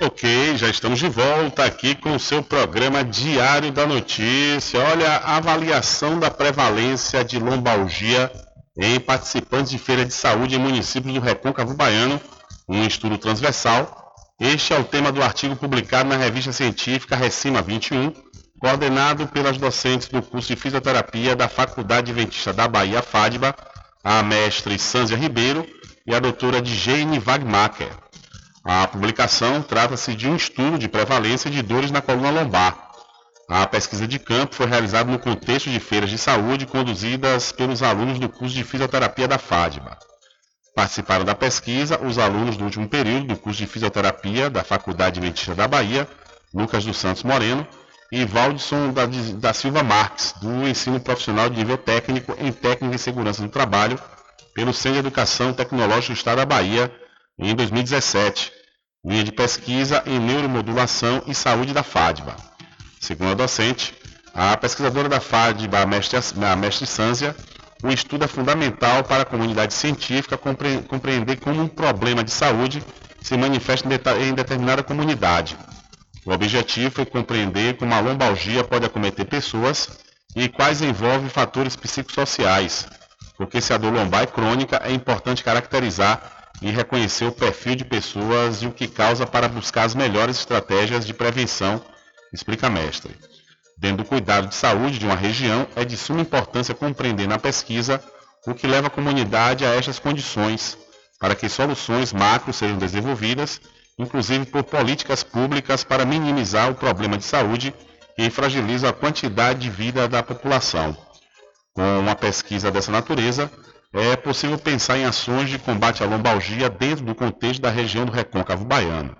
Ok, já estamos de volta aqui com o seu programa Diário da Notícia. Olha, a avaliação da prevalência de lombalgia em participantes de feira de saúde em municípios do Recôncavo Baiano, um estudo transversal. Este é o tema do artigo publicado na revista científica Recima 21, coordenado pelas docentes do curso de fisioterapia da Faculdade Adventista da Bahia, FADBA, a mestre Sânzia Ribeiro e a doutora Jane Wagmacher. A publicação trata-se de um estudo de prevalência de dores na coluna lombar. A pesquisa de campo foi realizada no contexto de feiras de saúde conduzidas pelos alunos do curso de fisioterapia da FADBA. Participaram da pesquisa os alunos do último período do curso de fisioterapia da Faculdade Adventista da Bahia, Lucas dos Santos Moreno, e Valdson da, da Silva Marques, do ensino profissional de nível técnico em técnica e segurança do trabalho, pelo Centro de Educação Tecnológica do Estado da Bahia, em 2017, linha de pesquisa em neuromodulação e saúde da FADBA. Segundo a docente, a pesquisadora da FADBA, a mestre, a mestre o estudo é fundamental para a comunidade científica compre, compreender como um problema de saúde se manifesta em, determinada comunidade. O objetivo foi compreender como a lombalgia pode acometer pessoas e quais envolve fatores psicossociais, porque se a dor lombar é crônica, é importante caracterizar e reconhecer o perfil de pessoas e o que causa para buscar as melhores estratégias de prevenção, explica mestre. Dentro do cuidado de saúde de uma região, é de suma importância compreender na pesquisa o que leva a comunidade a estas condições, para que soluções macro sejam desenvolvidas, inclusive por políticas públicas para minimizar o problema de saúde que fragiliza a quantidade de vida da população. Com uma pesquisa dessa natureza, é possível pensar em ações de combate à lombalgia dentro do contexto da região do recôncavo baiano.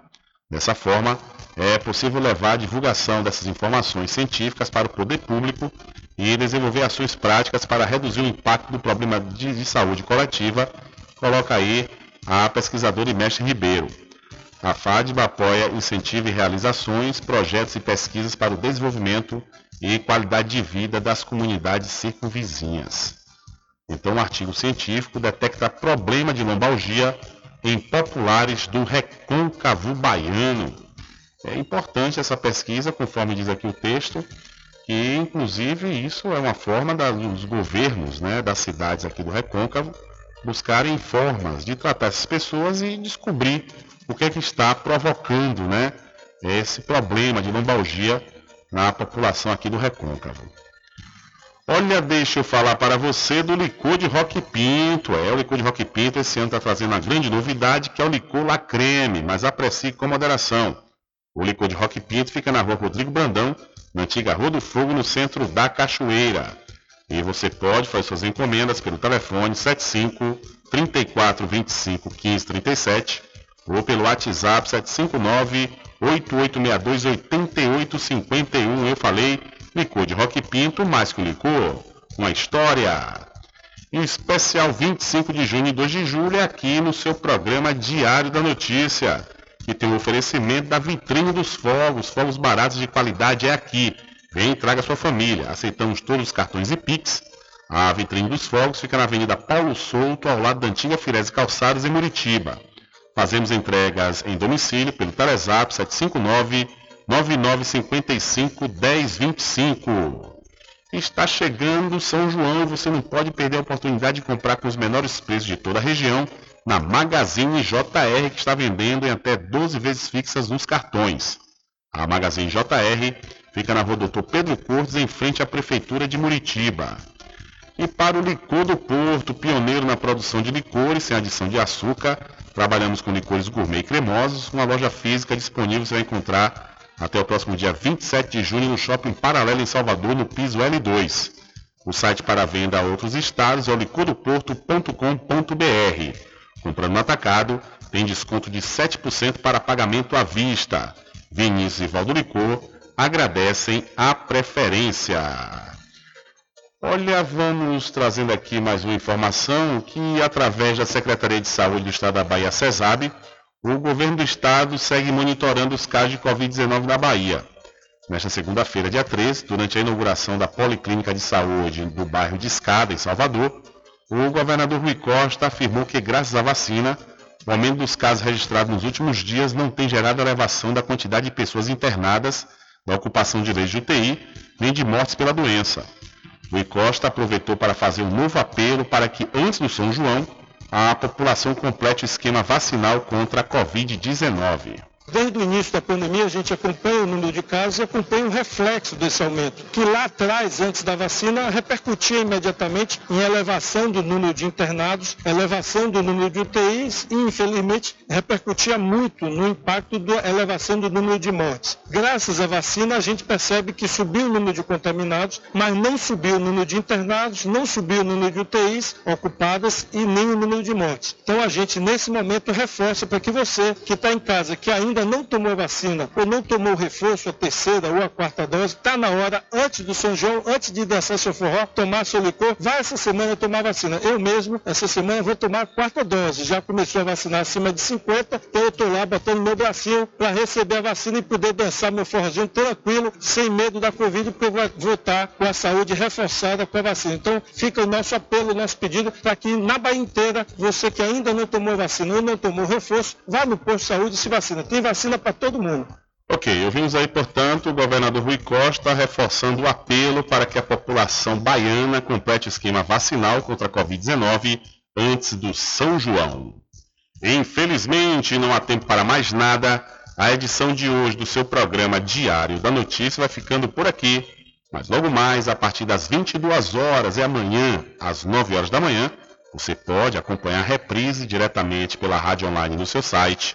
Dessa forma, é possível levar a divulgação dessas informações científicas para o poder público e desenvolver ações práticas para reduzir o impacto do problema de, de saúde coletiva, coloca aí a pesquisadora e mestre Ribeiro. A FADBA apoia, incentiva e realiza ações, projetos e pesquisas para o desenvolvimento e qualidade de vida das comunidades circunvizinhas. Então, um artigo científico detecta problema de lombalgia em populares do recôncavo baiano. É importante essa pesquisa, conforme diz aqui o texto, que inclusive isso é uma forma dos governos né, das cidades aqui do recôncavo buscarem formas de tratar essas pessoas e descobrir o que é que está provocando né, esse problema de lombalgia na população aqui do recôncavo. Olha, deixa eu falar para você do licor de Rock Pinto. É, o licor de Rock Pinto esse ano está trazendo uma grande novidade, que é o licor La Creme, mas aprecie com moderação. O licor de Rock Pinto fica na rua Rodrigo Brandão, na antiga Rua do Fogo, no centro da Cachoeira. E você pode fazer suas encomendas pelo telefone 75 34 25 15 37 ou pelo WhatsApp 759 8862 8851. Eu falei Licor de Rock Pinto, mais que licor, uma história. E o especial 25 de junho e 2 de julho é aqui no seu programa Diário da Notícia, que tem o um oferecimento da vitrine dos fogos, fogos baratos de qualidade é aqui. Vem e traga sua família. Aceitamos todos os cartões e Pix. A vitrine dos fogos fica na Avenida Paulo Souto, ao lado da antiga Firese Calçados, em Muritiba. Fazemos entregas em domicílio pelo Telezap 759 9955 1025. Está chegando São João e você não pode perder a oportunidade de comprar com os menores preços de toda a região na Magazine JR que está vendendo em até 12 vezes fixas nos cartões. A Magazine JR fica na rua Doutor Pedro Cortes, em frente à Prefeitura de Muritiba. E para o Licor do Porto, pioneiro na produção de licores sem adição de açúcar, trabalhamos com licores gourmet e cremosos. Uma loja física disponível você vai encontrar até o próximo dia 27 de junho no Shopping Paralelo em Salvador, no piso L2. O site para venda a outros estados é o licordoporto.com.br. Comprando no atacado, tem desconto de 7% para pagamento à vista. Vinícius e Valdo Licor agradecem a preferência. Olha, vamos trazendo aqui mais uma informação que, através da Secretaria de Saúde do Estado da Bahia, CESAB, o governo do estado segue monitorando os casos de Covid-19 na Bahia. Nesta segunda-feira, dia 13, durante a inauguração da Policlínica de Saúde do bairro de Escada, em Salvador, o governador Rui Costa afirmou que, graças à vacina, o aumento dos casos registrados nos últimos dias não tem gerado elevação da quantidade de pessoas internadas, da ocupação de leitos de UTI, nem de mortes pela doença. Rui Costa aproveitou para fazer um novo apelo para que, antes do São João, a população complete o esquema vacinal contra a Covid-19. Desde o início da pandemia, a gente acompanha o número de casos e acompanha o reflexo desse aumento, que lá atrás, antes da vacina, repercutia imediatamente em elevação do número de internados, elevação do número de UTIs e, infelizmente, repercutia muito no impacto da elevação do número de mortes. Graças à vacina, a gente percebe que subiu o número de contaminados, mas não subiu o número de internados, não subiu o número de UTIs ocupadas e nem o número de mortes. Então, a gente, nesse momento, reforça para que você que está em casa, que ainda ainda não tomou vacina ou não tomou o reforço, a terceira ou a quarta dose, está na hora, antes do São João, antes de dançar seu forró, tomar seu licor, vai essa semana tomar vacina. Eu mesmo, essa semana, vou tomar a quarta dose. Já começou a vacinar acima de 50, então eu estou lá botando meu bracinho para receber a vacina e poder dançar meu forrozinho tranquilo, sem medo da Covid, porque eu vou voltar com a saúde reforçada com a vacina. Então, fica o nosso apelo, o nosso pedido, para que na Bahia inteira, você que ainda não tomou vacina ou não tomou reforço, vá no posto de saúde e se vacina. Tem vacina para todo mundo. Ok, ouvimos aí, portanto, o governador Rui Costa reforçando o apelo para que a população baiana complete o esquema vacinal contra a Covid-19 antes do São João. Infelizmente, não há tempo para mais nada. A edição de hoje do seu programa Diário da Notícia vai ficando por aqui. Mas logo mais, a partir das 22 horas e amanhã, às 9 horas da manhã, você pode acompanhar a reprise diretamente pela rádio online no seu site